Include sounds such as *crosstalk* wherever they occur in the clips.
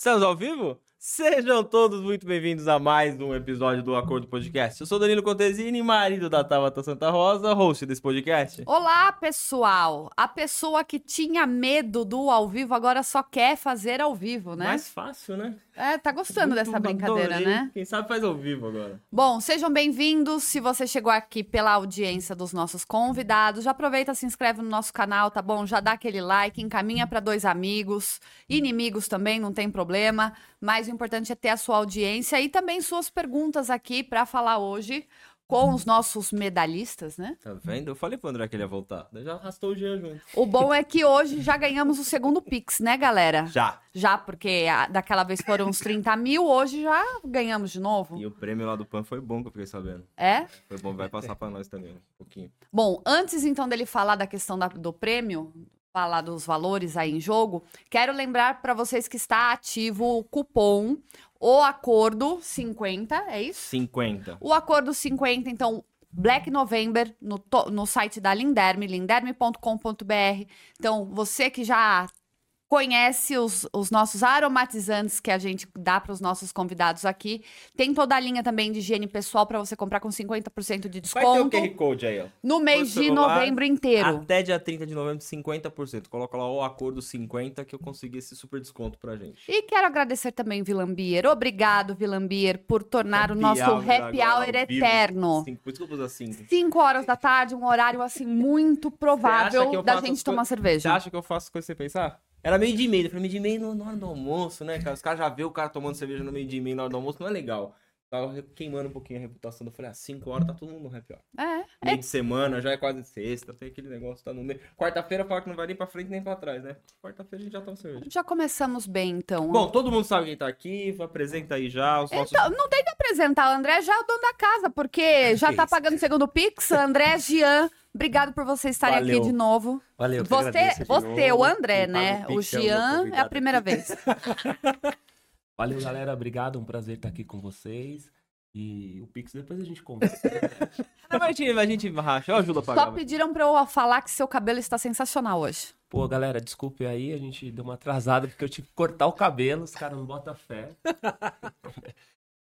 Estamos ao vivo? Sejam todos muito bem-vindos a mais um episódio do Acordo Podcast. Eu sou Danilo Contesini, marido da Tabata Santa Rosa, host desse podcast. Olá, pessoal! A pessoa que tinha medo do ao vivo agora só quer fazer ao vivo, né? Mais fácil, né? É, tá gostando dessa brincadeira, adorei. né? Quem sabe faz ao vivo agora. Bom, sejam bem-vindos. Se você chegou aqui pela audiência dos nossos convidados, já aproveita, se inscreve no nosso canal, tá bom? Já dá aquele like, encaminha para dois amigos, inimigos também, não tem problema. Mas o importante é ter a sua audiência e também suas perguntas aqui para falar hoje com os nossos medalhistas, né? Tá vendo? Eu falei pro André que ele ia voltar. Já arrastou o Jean junto. O bom é que hoje já ganhamos o segundo Pix, né, galera? Já. Já, porque a- daquela vez foram uns 30 mil, hoje já ganhamos de novo. E o prêmio lá do PAN foi bom que eu fiquei sabendo. É? Foi bom, vai passar pra nós também um pouquinho. Bom, antes então dele falar da questão da- do prêmio, falar dos valores aí em jogo, quero lembrar para vocês que está ativo o cupom O Acordo 50, é isso? 50. O Acordo 50, então, Black November no, no site da Linderme, linderme.com.br. Então, você que já conhece os, os nossos aromatizantes que a gente dá para os nossos convidados aqui, tem toda a linha também de higiene pessoal para você comprar com 50% de Vai ter o desconto QR Code aí, ó. no mês de celular, novembro inteiro. Até dia 30 de novembro, 50%. Coloca lá o acordo 50 que eu consegui esse super desconto pra gente. E quero agradecer também, Vilambier. Obrigado, Vilambier, por tornar o Happy nosso hour happy hour eterno. Cinco, por isso que eu pus assim. 5 horas da tarde, um horário assim muito provável da gente tomar Você cerveja. acha que eu faço coisa sem pensar? Era meio de meio. Eu falei, meio de meio na hora do almoço, né, cara? Os caras já vê o cara tomando cerveja no meio de meio na hora do almoço, não é legal. Tava queimando um pouquinho a reputação. Eu falei, ah, 5 horas tá todo mundo no happy hour. É, Meio de semana, já é quase sexta, tem aquele negócio, tá no meio. Quarta-feira fala que não vai nem pra frente nem pra trás, né? Quarta-feira a gente já toma cerveja. já começamos bem, então. Bom, todo mundo sabe quem tá aqui, apresenta aí já os nossos. Então, não tem que apresentar, o André já é o dono da casa, porque *laughs* já Que tá pagando o segundo Pix. André, Jean, obrigado por vocês estarem Valeu. aqui de novo. Valeu, Você, agradeço você novo. o André, né? O Pix é é a primeira vez. *laughs* Valeu, galera. Obrigado. Um prazer estar aqui com vocês. E o Pix depois a gente conversa. *laughs* Não, a gente, a gente racha, eu ajudo a Só pagar. pediram pra eu falar que seu cabelo está sensacional hoje. Pô, galera, desculpe aí. A gente deu uma atrasada porque eu tive que cortar o cabelo. Os caras não botam fé. *laughs*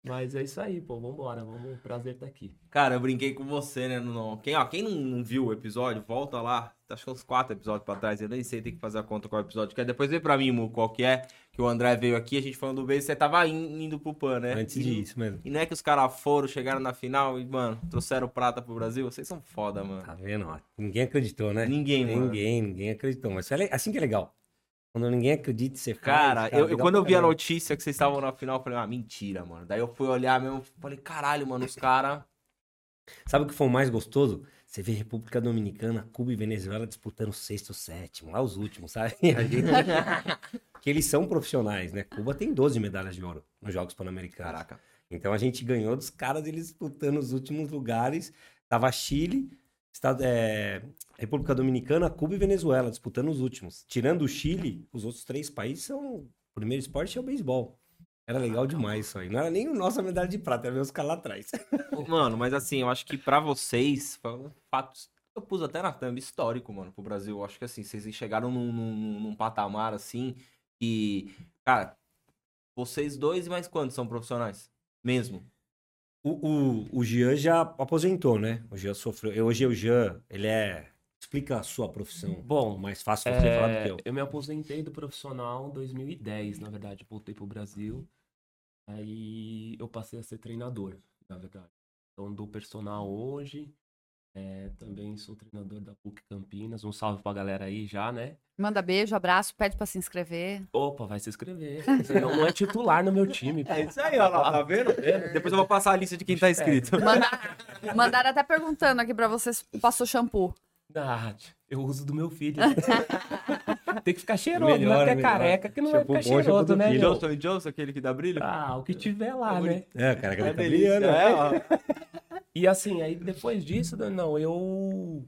Mas é isso aí, pô. Vambora. Vamos. Prazer estar aqui. Cara, eu brinquei com você, né? No... Quem, ó, quem não, não viu o episódio, volta lá. Acho que uns quatro episódios pra trás. Eu nem sei, tem que fazer a conta qual episódio que é. Depois vê pra mim, Mu, qual que é. Que o André veio aqui, a gente falando do beijo. Você tava in- indo pro PAN, né? Antes E- disso mesmo. E não é que os caras foram, chegaram na final e, mano, trouxeram prata pro Brasil. Vocês são foda, mano. Tá vendo? ó? Ninguém acreditou, né? Ninguém, mano. Ninguém, ninguém acreditou. Mas é assim que é legal. Quando ninguém acredita, você faz. Cara, eu, eu- legal quando eu vi a notícia que vocês estavam na final, eu falei, ah, mentira, mano. Daí eu fui olhar mesmo, falei, caralho, mano, os caras. Sabe o que foi o mais gostoso? Você vê República Dominicana, Cuba e Venezuela disputando sexto, sétimo, lá os últimos, sabe? *laughs* A gente... que eles são profissionais, né? Cuba tem 12 medalhas de ouro nos Jogos Pan-Americanos. Caraca. Então a gente ganhou dos caras, eles disputando os últimos lugares. Tava Chile, Estado- é, República Dominicana, Cuba e Venezuela disputando os últimos. Tirando o Chile, os outros três países são. O primeiro esporte é o beisebol. Era legal demais isso aí. Não era nem o nossa medalha de prata, era ver os caras lá atrás. *laughs* Mano, mas assim, eu acho que pra vocês, foi um fato. Eu pus até na thumb histórico, mano, pro Brasil. Eu acho que assim, vocês chegaram num, num, num patamar assim que. Cara, vocês dois e mais quantos são profissionais? Mesmo. O, o, o Jean já aposentou, né? O Jean sofreu. eu- Hoje o Jean, ele é. Explica a sua profissão. Bom, mais fácil você falar do que É, eu. eu me aposentei do profissional em 2010, na verdade. Voltei pro Brasil. Aí eu passei a ser treinador, na verdade. Então, do personal hoje. É, também sou treinador da PUC Campinas. Um salve pra galera aí já, né? Manda beijo, abraço, pede pra se inscrever. Opa, vai se inscrever. Senão não é titular no meu time. pô. É isso aí, ó, tá vendo? Depois eu vou passar a lista de quem tá inscrito. Manda- Mandaram até perguntando aqui pra vocês, passou shampoo. Ah, eu uso do meu filho. *laughs* Tem que ficar cheiroso, Melhor, não é porque é melhor. careca que não vai Shampoo ficar bom, shampoo cheiroso, né? filho. Johnson Johnson, aquele que dá brilho? Ah, o que tiver lá, né? É, cara, que É tá delícia, brilhando. é, ó. *laughs* E assim, aí depois disso, não, eu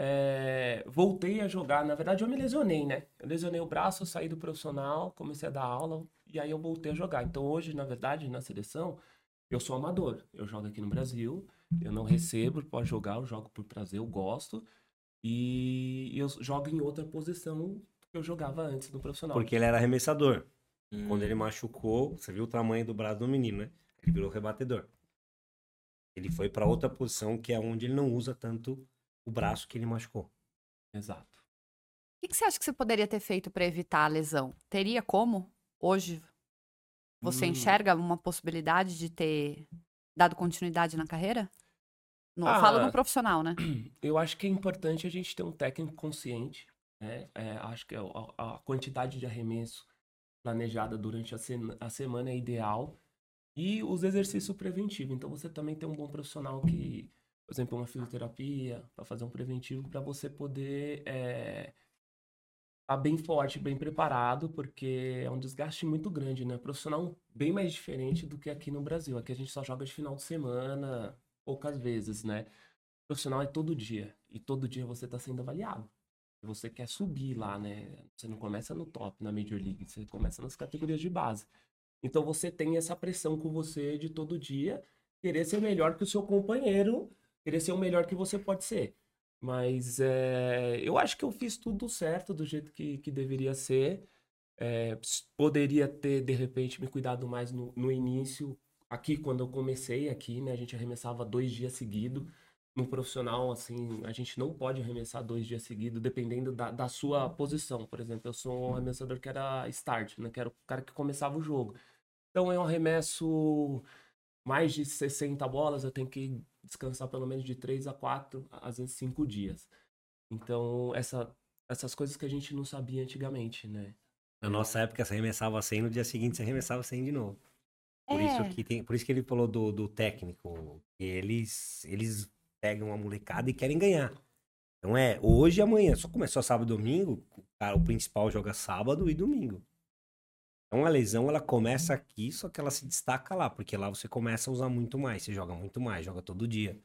é, voltei a jogar. Na verdade, eu me lesionei, né? Eu lesionei o braço, saí do profissional, comecei a dar aula, e aí eu voltei a jogar. Então hoje, na verdade, na seleção, eu sou amador. Eu jogo aqui no Brasil, eu não recebo para jogar, eu jogo por prazer, eu gosto. E eu jogo em outra posição que eu jogava antes no profissional. Porque ele era arremessador. Hum. Quando ele machucou, você viu o tamanho do braço do menino, né? Ele virou rebatedor. Ele foi pra outra posição que é onde ele não usa tanto o braço que ele machucou. Exato. O que, que você acha que você poderia ter feito pra evitar a lesão? Teria como? Hoje, você Hum. enxerga uma possibilidade de ter dado continuidade na carreira? No, Ah. Falo no profissional, né? *clears throat* Eu acho que é importante a gente ter um técnico consciente, né? É, acho que a, a quantidade de arremesso planejada durante a, sena- a semana é ideal. E os exercícios preventivos. Então você também tem um bom profissional que, por exemplo, uma fisioterapia, para fazer um preventivo, para você poder estar bem forte, bem preparado, porque é um desgaste muito grande, né? Profissional bem mais diferente do que aqui no Brasil. Aqui a gente só joga de final de semana, poucas vezes, né? profissional é todo dia. E todo dia você está sendo avaliado. Você quer subir lá, né? Você não começa no top, na Major League. Você começa nas categorias de base. Então você tem essa pressão com você de todo dia. Querer ser melhor que o seu companheiro. Querer ser o melhor que você pode ser. Mas é, eu acho que eu fiz tudo certo do jeito que, que deveria ser. É, poderia ter, de repente, me cuidado mais no, no início. Aqui, quando eu comecei aqui, né? A gente arremessava dois dias seguidos no profissional, assim, a gente não pode arremessar dois dias seguidos, dependendo da, da sua posição. Por exemplo, eu sou um arremessador que era start, né? Que era o cara que começava o jogo. Então eu arremesso mais de 60 bolas, eu tenho que descansar pelo menos de 3 a 4, às vezes 5 dias. Então, essa, essas coisas que a gente não sabia antigamente, né? Na nossa época, você arremessava 100, no dia seguinte você arremessava 100 de novo. Por, É. isso, que tem, por isso que ele falou do, do técnico. que Eles, eles pegam a molecada e querem ganhar. Então é, hoje e amanhã. Só começou sábado e domingo, o cara, o principal joga sábado e domingo. Então a lesão, ela começa aqui, só que ela se destaca lá, porque lá você começa a usar muito mais, você joga muito mais, joga todo dia.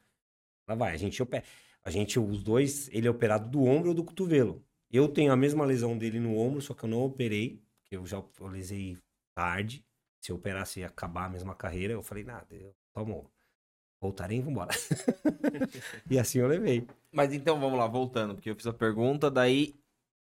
Lá vai, a gente, opera, a gente, os dois, ele é operado do ombro ou do cotovelo. Eu tenho a mesma lesão dele no ombro, só que eu não operei, porque eu já eu lesei tarde. Se eu operasse ia acabar a mesma carreira, eu falei, nada, eu tomo, voltarei e vambora. *laughs* e assim eu levei. Mas então, vamos lá, voltando, porque eu fiz a pergunta, daí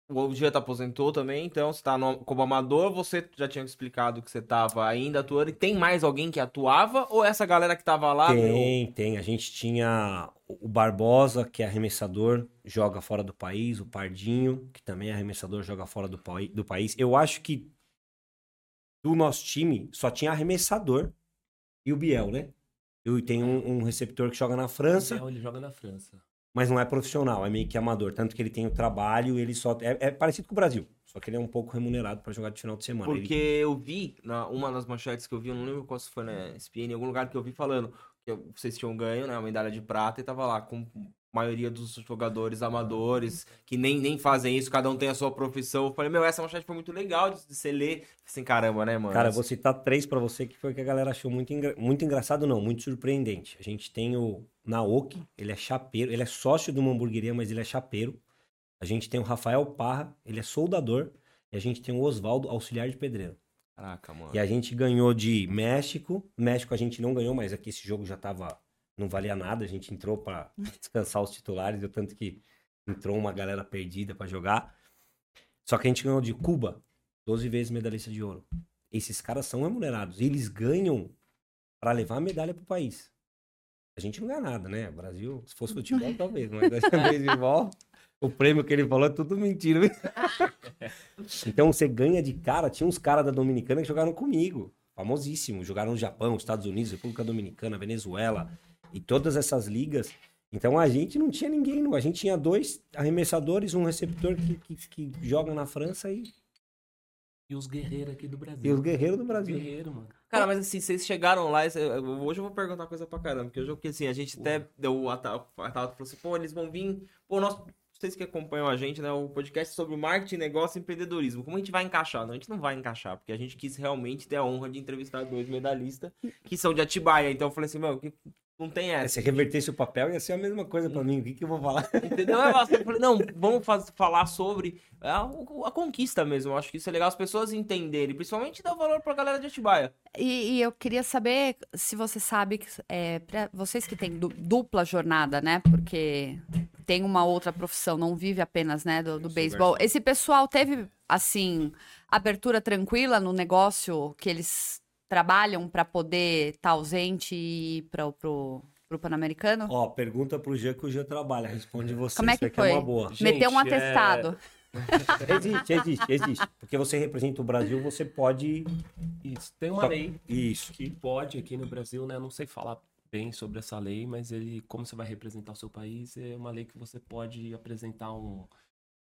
o Janta aposentou também, então você tá no, como amador, você já tinha explicado que você tava ainda atuando, e tem mais alguém que atuava, ou essa galera que tava lá... meu, Tem, tem. A gente tinha o Barbosa, que é arremessador, joga fora do país, o Pardinho, que também é arremessador, joga fora do, do país. Eu acho que do nosso time só tinha arremessador e o Biel, né? Eu tenho um, um receptor que joga na França, Então, ele joga na França. Mas não é profissional, é meio que amador. Tanto que ele tem o trabalho, ele só. É, é parecido com o Brasil, só que ele é um pouco remunerado pra jogar de final de semana. Ele- Porque eu vi, na, uma das manchetes que eu vi, eu não lembro qual se foi na SPN, em algum lugar que eu vi falando que vocês tinham ganho, né, uma medalha de prata, e tava lá com maioria dos jogadores amadores, que nem, nem fazem isso, cada um tem a sua profissão. Eu falei, meu, essa manchete foi muito legal de, de você ler. Assim, caramba, né, mano? Cara, vou citar três pra você que foi que a galera achou muito, engra- muito engraçado, não, muito surpreendente. A gente tem o Naoki, ele é chapeiro, ele é sócio de uma hamburgueria, mas ele é chapeiro. A gente tem o Rafael Parra, ele é soldador. E a gente tem o Oswaldo, auxiliar de pedreiro. Caraca, mano. E a gente ganhou de México. México a gente não ganhou, mas aqui esse jogo já tava. Não valia nada. A gente entrou pra *laughs* descansar os titulares, deu tanto que entrou uma galera perdida pra jogar. Só que a gente ganhou de Cuba, 12 vezes medalhista de ouro. Esses caras são remunerados. E eles ganham pra levar a medalha pro país. A gente não ganha nada, né? O Brasil, se fosse futebol, *laughs* talvez, mas futebol, o prêmio que ele falou é tudo mentira. *laughs* Então você ganha de cara. Tinha uns caras da Dominicana que jogaram comigo. Famosíssimo. Jogaram no Japão, Estados Unidos, República Dominicana, Venezuela. E todas essas ligas. Então a gente não tinha ninguém. Não. A gente tinha dois arremessadores, um receptor que, que, que joga na França e, E os guerreiros aqui do Brasil. e os guerreiros do Brasil. Guerreiro, mano. Cara, mas assim, vocês chegaram lá, hoje eu vou perguntar coisa pra caramba, porque hoje porque assim, a gente até deu, a Tata a Tata falou assim, pô, eles vão vir, pô, nós, vocês que acompanham a gente, né, o podcast sobre marketing, negócio e empreendedorismo, como a gente vai encaixar? Não, a gente não vai encaixar, porque a gente quis realmente ter a honra de entrevistar dois medalhistas que são de Atibaia, então eu falei assim, meu, que- não tem essa. Se revertesse o papel, ia ser a mesma coisa pra mim. O que, que eu vou falar? Entendeu? Eu falei, não, *laughs* vamos faz- falar sobre a, a conquista mesmo. Eu acho que isso é legal as pessoas entenderem, principalmente dar valor pra galera de Atibaia. E, e eu queria saber se você sabe, que, é, pra vocês que têm du- dupla jornada, né? Porque tem uma outra profissão, não vive apenas, né, do, do beisebol. Esse pessoal teve assim, abertura tranquila no negócio que eles trabalham para poder estar ausente e ir para pro, pro Pan-Americano? Ó, pergunta pro Jean que o Jean trabalha. Responde você. Como é isso que aqui foi? é uma boa. Gente, Meteu um é- atestado. *laughs* Existe, existe, existe. Porque você representa o Brasil, você pode. Isso. Tem uma Só- lei Isso. que pode aqui no Brasil, né? Não sei falar bem sobre essa lei, mas ele, como você vai representar o seu país, é uma lei que você pode apresentar um,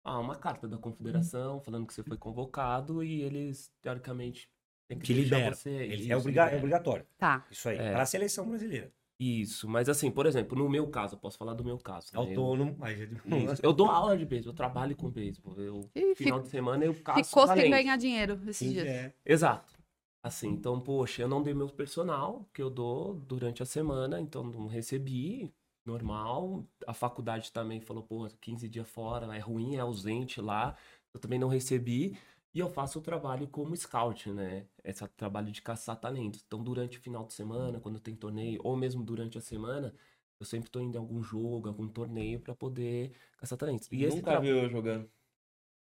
ah, uma carta da confederação falando que você foi convocado e eles, teoricamente, têm que Te você. Ele isso, é, obriga- é libera. obrigatório. Tá. Isso aí. É. Para a seleção brasileira. Isso, mas assim, por exemplo, no meu caso, eu posso falar do meu caso. né? Eu- Autônomo. Mas... Isso. Eu dou aula de beisebol, eu trabalho com beisebol. Eu, Ih, final fico- de semana eu caço Ficou sem talento. ganhar dinheiro esses Sim, dias. é. Exato. Assim, então, poxa, eu não dei meu personal que eu dou durante a semana, então não recebi, normal. A faculdade também falou, pô, 15 dias fora, é ruim, é ausente lá. Eu também não recebi. E eu faço o trabalho como scout, né? Esse trabalho de caçar talentos. Então, durante o final de semana, quando tem torneio, ou mesmo durante a semana, eu sempre tô indo em algum jogo, algum torneio para poder caçar talentos. E esse Nunca tra- viu eu jogando.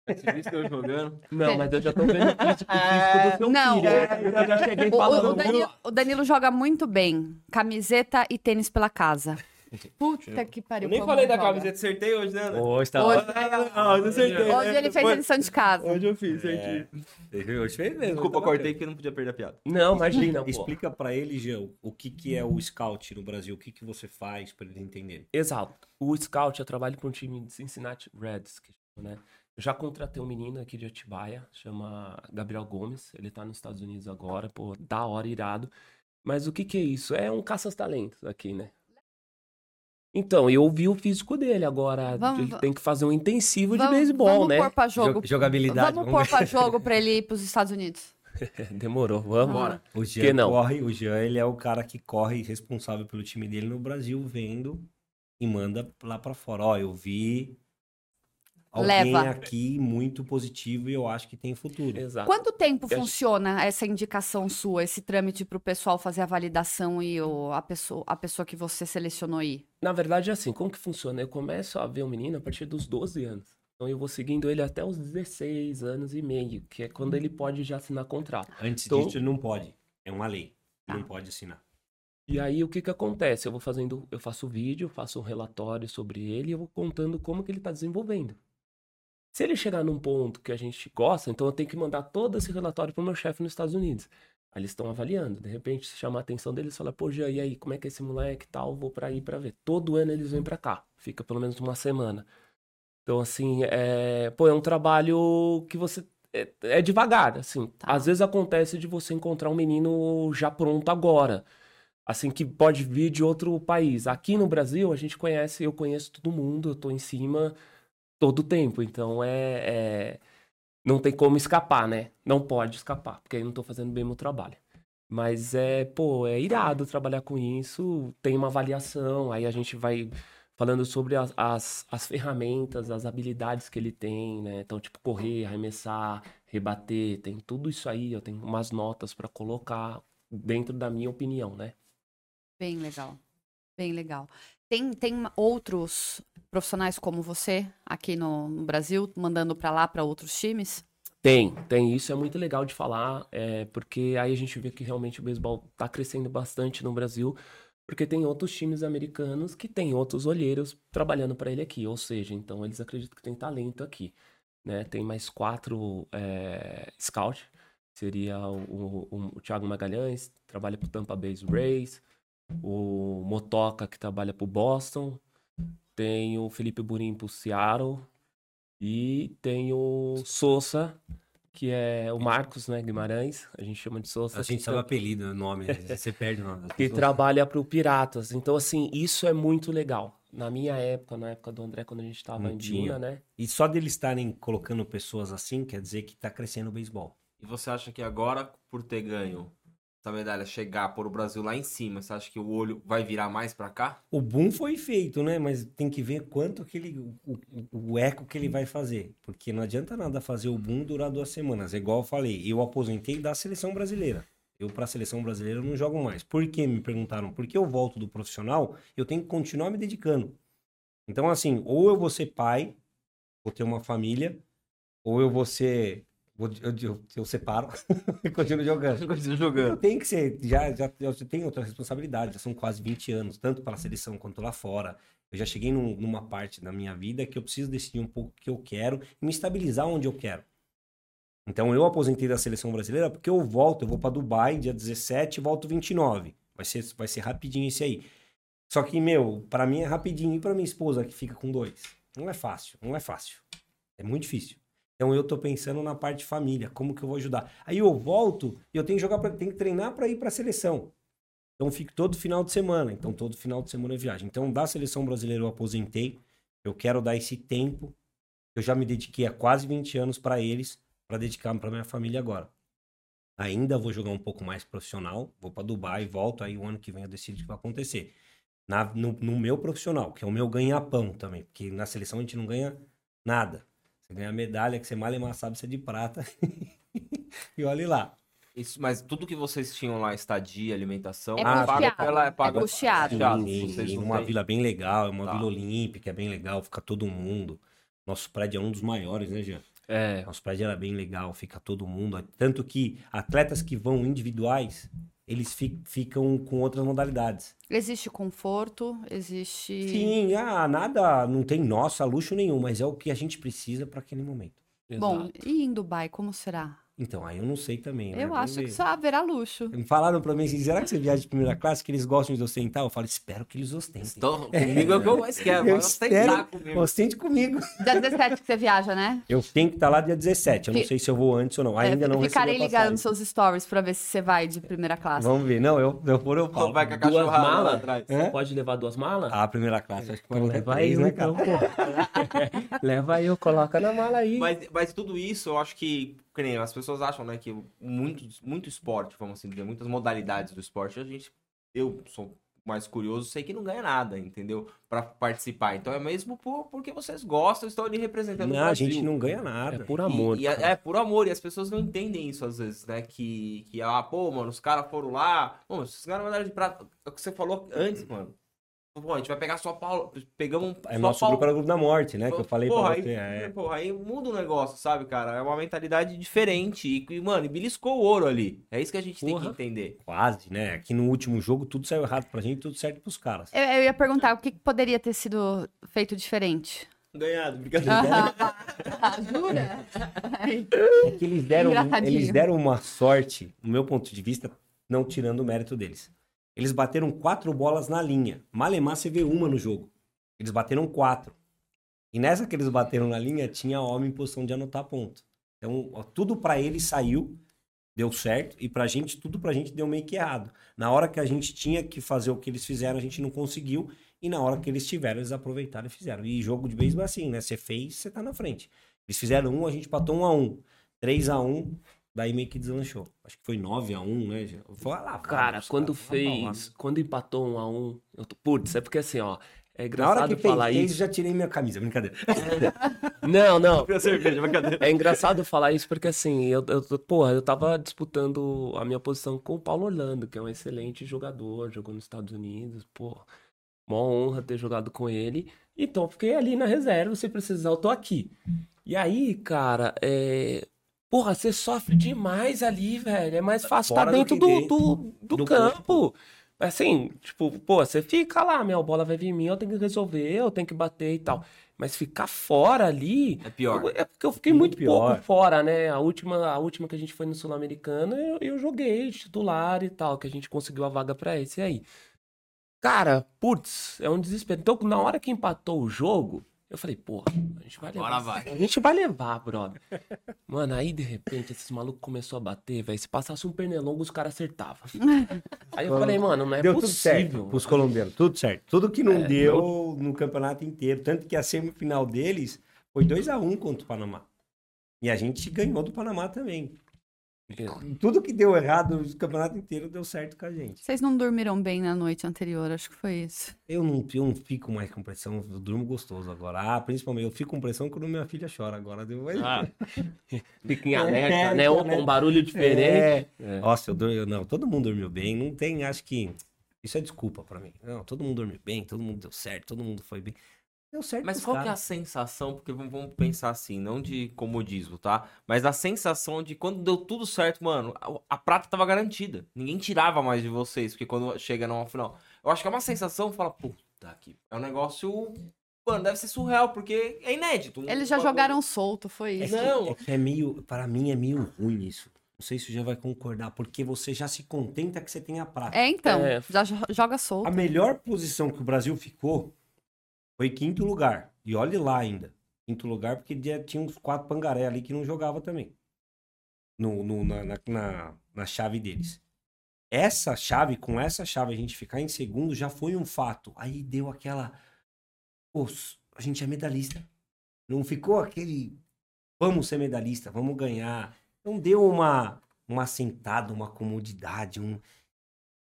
Você viu eu jogando? *laughs* Não, mas eu já tô vendo *laughs* o físico, do seu Não. filho. Eu já cheguei O, o- falando. o Danilo, o Danilo joga muito bem. Camiseta e tênis pela casa. Puta que pariu. Eu nem falei ele da joga. camiseta, acertei hoje, né? Hoje tá. Hoje- Não, eu acertei. Hoje ele fez a lição de casa. Hoje eu fiz, É. Hoje fez mesmo. Desculpa, tá cortei porque eu não podia perder a piada. Não, imagina, *laughs* pô. Explica pra ele, Jean, o que, que é o scout no Brasil, o que, que você faz pra eles entenderem. Exato. O Scout, eu trabalho para um time de Cincinnati Reds, né? Eu já contratei um menino aqui de Atibaia, chama Gabriel Gomes. Ele tá nos Estados Unidos agora, pô, da hora, irado. Mas o que que é isso? É um caça-talentos aqui, né? Então, eu vi o físico dele agora. Vamos- ele tem que fazer um intensivo de Vamos, beisebol, vamos né? pôr pra jogo. Jo- Jogabilidade. Vamos pôr pra jogo pra ele ir *laughs* pros Estados Unidos. *laughs* Demorou, vamos. Bora. O Que Jean não? corre, o Jean ele é o cara que corre responsável pelo time dele no Brasil, vendo e manda lá pra fora. Ó, eu vi alguém Leva. aqui muito positivo e eu acho que tem futuro. Exato. Quanto tempo Eu acho- funciona essa indicação sua, esse trâmite pro pessoal fazer a validação e o, a, pessoa, a pessoa que você selecionou aí? Na verdade, é assim, como que funciona? Eu começo a ver o menino a partir dos 12 anos. Então eu vou seguindo ele até os 16 anos e meio, que é quando ele pode já assinar contrato. Antes Então- disso, ele não pode. É uma lei. Tá. Não pode assinar. E aí o que que acontece? Eu vou fazendo, eu faço vídeo, faço um relatório sobre ele e eu vou contando como que ele está desenvolvendo. Se ele chegar num ponto que a gente gosta, então eu tenho que mandar todo esse relatório pro meu chefe nos Estados Unidos. Aí eles estão avaliando. De repente, se chamar a atenção deles, fala, pô, Jean, e aí, como é que é esse moleque e tal? Vou pra ir pra ver. Todo ano eles vêm pra cá. Fica pelo menos uma semana. Então, assim, é... Pô, é um trabalho que você... É, é devagar, assim. Tá. Às vezes acontece de você encontrar um menino já pronto agora. Assim, que pode vir de outro país. Aqui no Brasil, a gente conhece, eu conheço todo mundo, eu tô em cima todo o tempo. Então, é... é não tem como escapar, né? Não pode escapar, porque aí não tô fazendo bem meu trabalho. Mas é, pô, é irado trabalhar com isso, tem uma avaliação, aí a gente vai falando sobre as, as, as ferramentas, as habilidades que ele tem, né? Então, tipo, correr, arremessar, rebater, tem tudo isso aí, eu tenho umas notas pra colocar dentro da minha opinião, né? Bem legal. Bem legal. Tem, tem outros profissionais como você aqui no, no Brasil, mandando pra lá pra outros times? Tem, tem. Isso é muito legal de falar, é, porque aí a gente vê que realmente o beisebol tá crescendo bastante no Brasil, porque tem outros times americanos que tem outros olheiros trabalhando para ele aqui, ou seja, então eles acreditam que tem talento aqui, né? Tem mais quatro é, seria o, o, o Thiago Magalhães, trabalha pro Tampa Bay Rays, o Motoca, que trabalha pro Boston, tem o Felipe Burim pro Seattle, e tem o Sousa, que é o Marcos, né, Guimarães, a gente chama de Sousa. A gente sabe tra- apelido, o nome. *laughs* Você perde o nome. que trabalha para o Piratas. Então, assim, isso é muito legal. Na minha época, na época do André, quando a gente tava Não em. Biúna, né? E só deles estarem colocando pessoas assim, quer dizer que tá crescendo o beisebol. E você acha que agora, por ter ganho essa medalha, chegar, pôr o Brasil lá em cima, você acha que o olho vai virar mais pra cá? O boom foi feito, né? Mas tem que ver quanto que ele. O, o- eco que ele vai fazer. Porque não adianta nada fazer o boom durar duas semanas. É igual eu falei, eu aposentei da seleção brasileira. Eu, pra seleção brasileira, não jogo mais. Por que? Me perguntaram. Porque eu volto do profissional, eu tenho que continuar me dedicando. Então, assim, ou eu vou ser pai, vou ter uma família, ou eu vou ser eu, eu, eu separo *laughs* e continuo jogando. *laughs* Continua Eu jogando. tenho que ser, já, já, já tenho outra responsabilidade, já são quase 20 anos, tanto para a seleção quanto lá fora. Eu já cheguei num- numa parte da minha vida que eu preciso decidir um pouco o que eu quero e me estabilizar onde eu quero. Então eu aposentei da seleção brasileira porque eu volto, eu vou para Dubai dia 17 e volto 29. Vai ser, vai ser rapidinho esse aí. Só que, meu, para mim é rapidinho e para minha esposa que fica com dois. Não é fácil, não é fácil. É muito difícil. Então eu tô pensando na parte família, como que eu vou ajudar. Aí eu volto e eu tenho que jogar, pra, tenho que treinar para ir para a seleção. Então eu fico todo final de semana. Então todo final de semana é viagem. Então da seleção brasileira eu aposentei. Eu quero dar esse tempo. Eu já me dediquei há quase 20 anos para eles, para dedicar para minha família agora. Ainda vou jogar um pouco mais profissional, vou para Dubai, volto aí o ano que vem eu decido o que vai acontecer. Na- no, no meu profissional, que é o meu ganha-pão também, porque na seleção a gente não ganha nada. Você ganha medalha que você mal e sabe se é de prata. *laughs* e olhe lá. Isso, mas tudo que vocês tinham lá, estadia, alimentação, É paga custeado. pela- é paga É custeado. Sim, uma têm. vila bem legal, é uma Tá. vila olímpica, é bem legal, fica todo mundo. Nosso prédio é um dos maiores, né, Jean? É, Nosso prédio era bem legal, fica todo mundo. Tanto que atletas que vão individuais, eles fi- ficam com outras modalidades. Existe conforto, existe. Sim, ah, nada, não tem nossa, luxo nenhum, mas é o que a gente precisa para aquele momento. Bom, Exato. e em Dubai, como será? Então, aí eu não sei também. né? Eu Vamos acho que ver. só haverá luxo. Falaram pra mim assim, será que você viaja de primeira classe, que eles gostam de ostentar? Eu falo, espero que eles ostentem. então, *laughs* comigo é o que eu mais quero. Eu espero. comigo. Ostente comigo. Dia 17 que você viaja, né? Eu tenho que estar lá dia 17. Eu não sei se eu vou antes ou não. Ainda É, não Ficarei ligado nos seus stories pra ver se você vai de primeira classe. Vamos ver. Não, eu, eu for, eu falo. Vai com a Duas malas? atrás. Hã? Pode levar duas malas? Ah, a primeira classe, acho que pode Então levar leva três, eu, né, cara? então, pô. *laughs* leva eu, coloca na mala aí. Mas, mas tudo isso, eu acho que, que nem as pessoas acham, né, que muito, muito esporte, vamos assim dizer, muitas modalidades do esporte, a gente, eu sou mais curioso, sei que não ganha nada, entendeu? Pra participar. Então é mesmo por, porque vocês gostam, estão ali representando o Não, a Brasil. gente não ganha É nada. por amor. E, e é- é por amor, e as pessoas não entendem isso às vezes, né? Que, que ah, pô, mano, os caras foram lá. Pô, esses caras mandaram de prata. É o que você falou antes, mano. Pô, a gente vai pegar São Paulo. Pegamos. É, nosso Paulo. grupo era o grupo da morte, né? Que eu falei porra, pra aí, você. É. Porra, aí muda o negócio, sabe, cara? É uma mentalidade diferente. E, mano, e beliscou o ouro ali. É isso que a gente tem Porra. que entender. Quase, né? Aqui no último jogo tudo saiu errado pra gente, tudo certo pros caras. Eu, eu ia perguntar o que poderia ter sido feito diferente. Ganhado, brincadeira. *laughs* Jura? *laughs* É que eles deram, eles deram uma sorte, no meu ponto de vista, não tirando o mérito deles. Eles bateram quatro bolas na linha. Malemar você vê uma no jogo. Eles bateram quatro. E nessa que eles bateram na linha, tinha homem em posição de anotar ponto. Então, ó, tudo pra eles saiu, deu certo, e pra gente, tudo pra gente deu meio que errado. Na hora que a gente tinha que fazer o que eles fizeram, a gente não conseguiu, e na hora que eles tiveram, eles aproveitaram e fizeram. E jogo de beisebol é assim, né? Você fez, você tá na frente. Eles fizeram um, a gente patou um a um. 3 a 1 daí meio que deslanchou. Acho que foi 9 a 1 né? Foi lá, Cara, quando paulada. fez. Quando empatou um a um. Eu tô, putz, é porque assim, ó. É Na hora engraçado que falar fez, isso. já tirei minha camisa, brincadeira. Não, não. *laughs* Cerveja, brincadeira. É engraçado falar isso porque assim, eu, eu, porra, eu tava disputando a minha posição com o Paulo Orlando, que é um excelente jogador, jogou nos Estados Unidos, pô. Mó honra ter jogado com ele. Então, fiquei ali na reserva, se precisar, eu tô aqui. E aí, cara, é. Porra, você sofre demais ali, velho. É mais fácil estar do dentro do, dentro do, do do campo. Assim, tipo, pô, você fica lá, minha bola vai vir em mim, eu tenho que resolver, eu tenho que bater e tal. Mas ficar fora ali. É pior. eu- É porque eu fiquei Muito muito, pouco fora, né? A última, a última que a gente foi no Sul-Americano, eu, eu joguei de titular e tal, que a gente conseguiu a vaga pra esse aí. Cara, putz, é um desespero. Então, na hora que empatou o jogo, eu falei, porra, a gente vai levar. Agora vai. A gente vai levar, brother. Mano, aí de repente esses malucos começou a bater, velho. Se passasse um pernilongo, os caras acertavam. Aí eu falei, mano, não é deu tudo certo possível. pros colombianos, tudo certo. Tudo que não É, deu no campeonato inteiro. Tanto que a semifinal deles foi 2 a 1 contra o Panamá. E a gente ganhou do Panamá também. Tudo que deu errado no campeonato inteiro deu certo com a gente. Vocês não dormiram bem na noite anterior, acho que foi isso. Eu não, eu não fico mais com pressão, eu durmo gostoso agora. Ah, principalmente, eu fico com pressão quando minha filha chora agora. Deu... Ah, *laughs* fica em É, alerta, né? fica Um, alerta. um barulho diferente. É. Nossa, eu dormi, não, todo mundo dormiu bem. Não tem, acho que isso é desculpa pra mim. Não, todo mundo dormiu bem, todo mundo deu certo, todo mundo foi bem. Deu certo Mas qual que é a sensação? Porque vamos, pensar assim, não de comodismo, tá? Mas a sensação de quando deu tudo certo, mano, a, a prata tava garantida. Ninguém tirava mais de vocês, porque quando chega numa final. Eu acho que é uma sensação, fala, puta que. É um negócio. Mano, deve ser surreal, porque é inédito. Eles já jogaram solto, foi É isso. que, Não. é que é meio, para mim é meio ruim isso. Não sei se você já vai concordar, porque você já se contenta que você tem a prata. É, então, É. já jo- joga solto. A melhor posição que o Brasil ficou foi quinto lugar. E olhe lá ainda. Quinto lugar, porque tinha uns quatro pangaré ali que não jogava também. No, no- na, na, na- na chave deles. Essa chave, com essa chave, a gente ficar em segundo já foi um fato. Aí deu aquela. Pô, a gente é medalhista. Não ficou aquele. Vamos ser medalhista, vamos ganhar. Então deu uma, uma sentada, uma comodidade, um,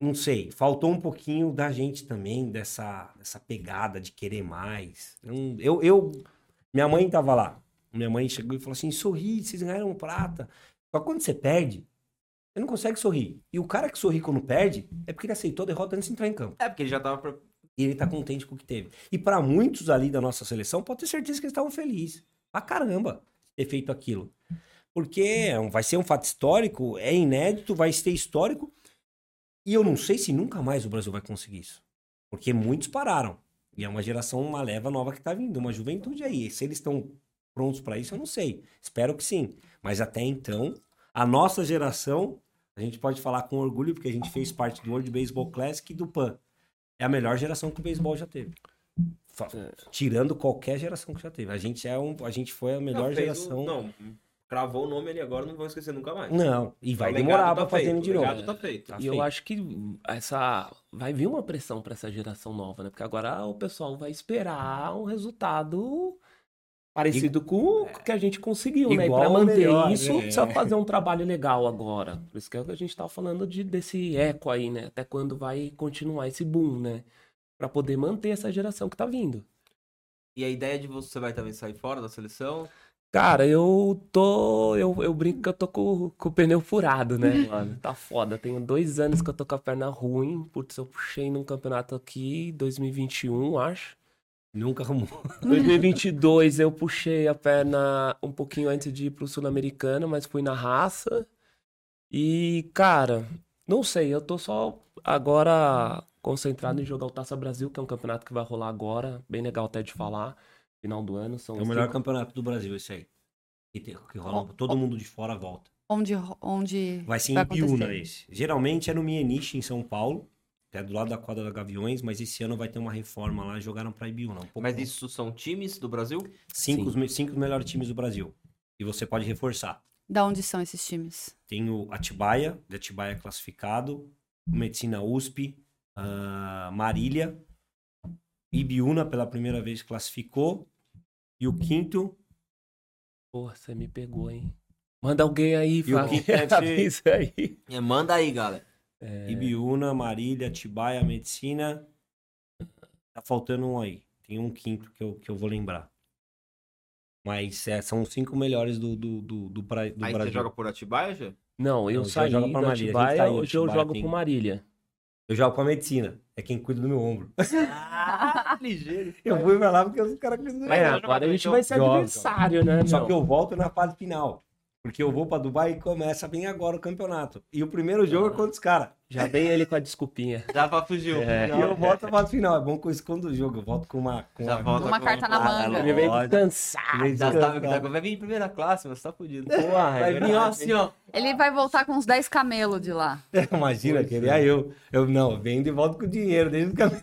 não sei, faltou um pouquinho da gente também, dessa, dessa pegada de querer mais. Eu, eu, minha mãe tava lá. Minha mãe chegou e falou assim: sorri, vocês ganharam prata. Só que quando você perde, você não consegue sorrir. E o cara que sorri quando perde é porque ele aceitou a derrota antes de entrar em campo. É, porque ele já tava. E ele tá contente com o que teve. E para muitos ali da nossa seleção, pode ter certeza que eles estavam felizes. Pra caramba ter feito aquilo. Porque é vai ser um fato histórico, é inédito, vai ser histórico. E eu não sei se nunca mais o Brasil vai conseguir isso. Porque muitos pararam. E é uma geração, uma leva nova que tá vindo, uma juventude aí. Se eles estão prontos para isso, eu não sei. Espero que sim. Mas até então, a nossa geração, a gente pode falar com orgulho, porque a gente fez parte do World Baseball Classic e do PAN. É a melhor geração que o beisebol já teve. Fa- Tirando qualquer geração que já teve. A gente, é um, a gente foi a melhor Não, fez o- geração. Não, cravou o nome ali agora, não vou esquecer nunca mais. Não, e vai O legado demorar tá pra fazer de o novo. legado tá feito. Tá E eu feito. acho que essa vai vir uma pressão pra essa geração nova, né? Porque agora o pessoal vai esperar um resultado parecido com o que a gente conseguiu, né? E Igual pra manter melhor, isso, né? precisa fazer um trabalho legal agora. Por isso que é o que a gente tava falando de, desse eco aí, né? Até quando vai continuar esse boom, né? Pra poder manter essa geração que tá vindo. E a ideia de você vai também sair fora da seleção? Cara, eu tô. Eu, eu brinco que eu tô com, com o pneu furado, né, *laughs* mano? Tá foda. Tenho dois anos que eu tô com a perna ruim. Putz, eu puxei num campeonato aqui, 2021, acho. Nunca arrumou. *laughs* 2022 eu puxei a perna um pouquinho antes de ir pro Sul-Americana, mas fui na raça. E, cara, não sei, eu tô só agora concentrado em jogar o Taça Brasil, que é um campeonato que vai rolar agora. Bem legal até de falar. Final do ano. São É o melhor cinco- campeonato do Brasil, esse aí. Que, tem- que rola, todo mundo de fora volta. Onde, onde Vai ser em Vai Ibiúna acontecer. esse. Geralmente é no Mieniche, em São Paulo. que É do lado da quadra da Gaviões, mas esse ano vai ter uma reforma lá. Jogaram pra Ibiúna. Um pouco Mas isso são times do Brasil? Cinco, Sim. os me- cinco melhores times do Brasil. E você pode reforçar. Da onde são esses times? Tem o Atibaia, de Atibaia classificado, o Medicina USP, ah, Marília, Ibiúna pela primeira vez classificou, e o quinto, Porra, você me pegou, hein? Manda alguém aí, E o *laughs* deve ser- Avisa aí. É, manda aí, galera. É, Ibiúna, Marília, Atibaia, Medicina. Tá faltando um aí. Tem um quinto que eu, que eu vou lembrar. Mas é, são os cinco melhores do, do, do, do, pra- do aí Brasil. você joga por Atibaia, já? Não, eu Não, saí joga do pra Marília. A Atibaia, tá hoje eu jogo tem- pro Marília. Eu jogo pra Medicina. É quem cuida do meu ombro. Ah, *laughs* ligeiro. *laughs* Eu fui pra lá porque os caras meu É, agora a gente vai ser Joga. adversário, né, Só meu? que eu volto na fase final. Porque eu vou pra Dubai e começa bem agora o campeonato. E o primeiro jogo é contra os caras. Já vem ele com a desculpinha. Dá pra fugir. É. E eu volto fase final. É bom que eu escondo o jogo. Eu volto com uma. Com Já uma... volta Uma com- carta na Ah, manga. Ele vem cansado. Já sabe o que tá. Vai vir em primeira classe, mas tá fudido. Porra, é Vai vir, ó, assim, ó. Ele vai voltar com uns 10 camelos de lá. *laughs* Imagina, queria eu. Eu não, vendo e volto com dinheiro desde o caminho.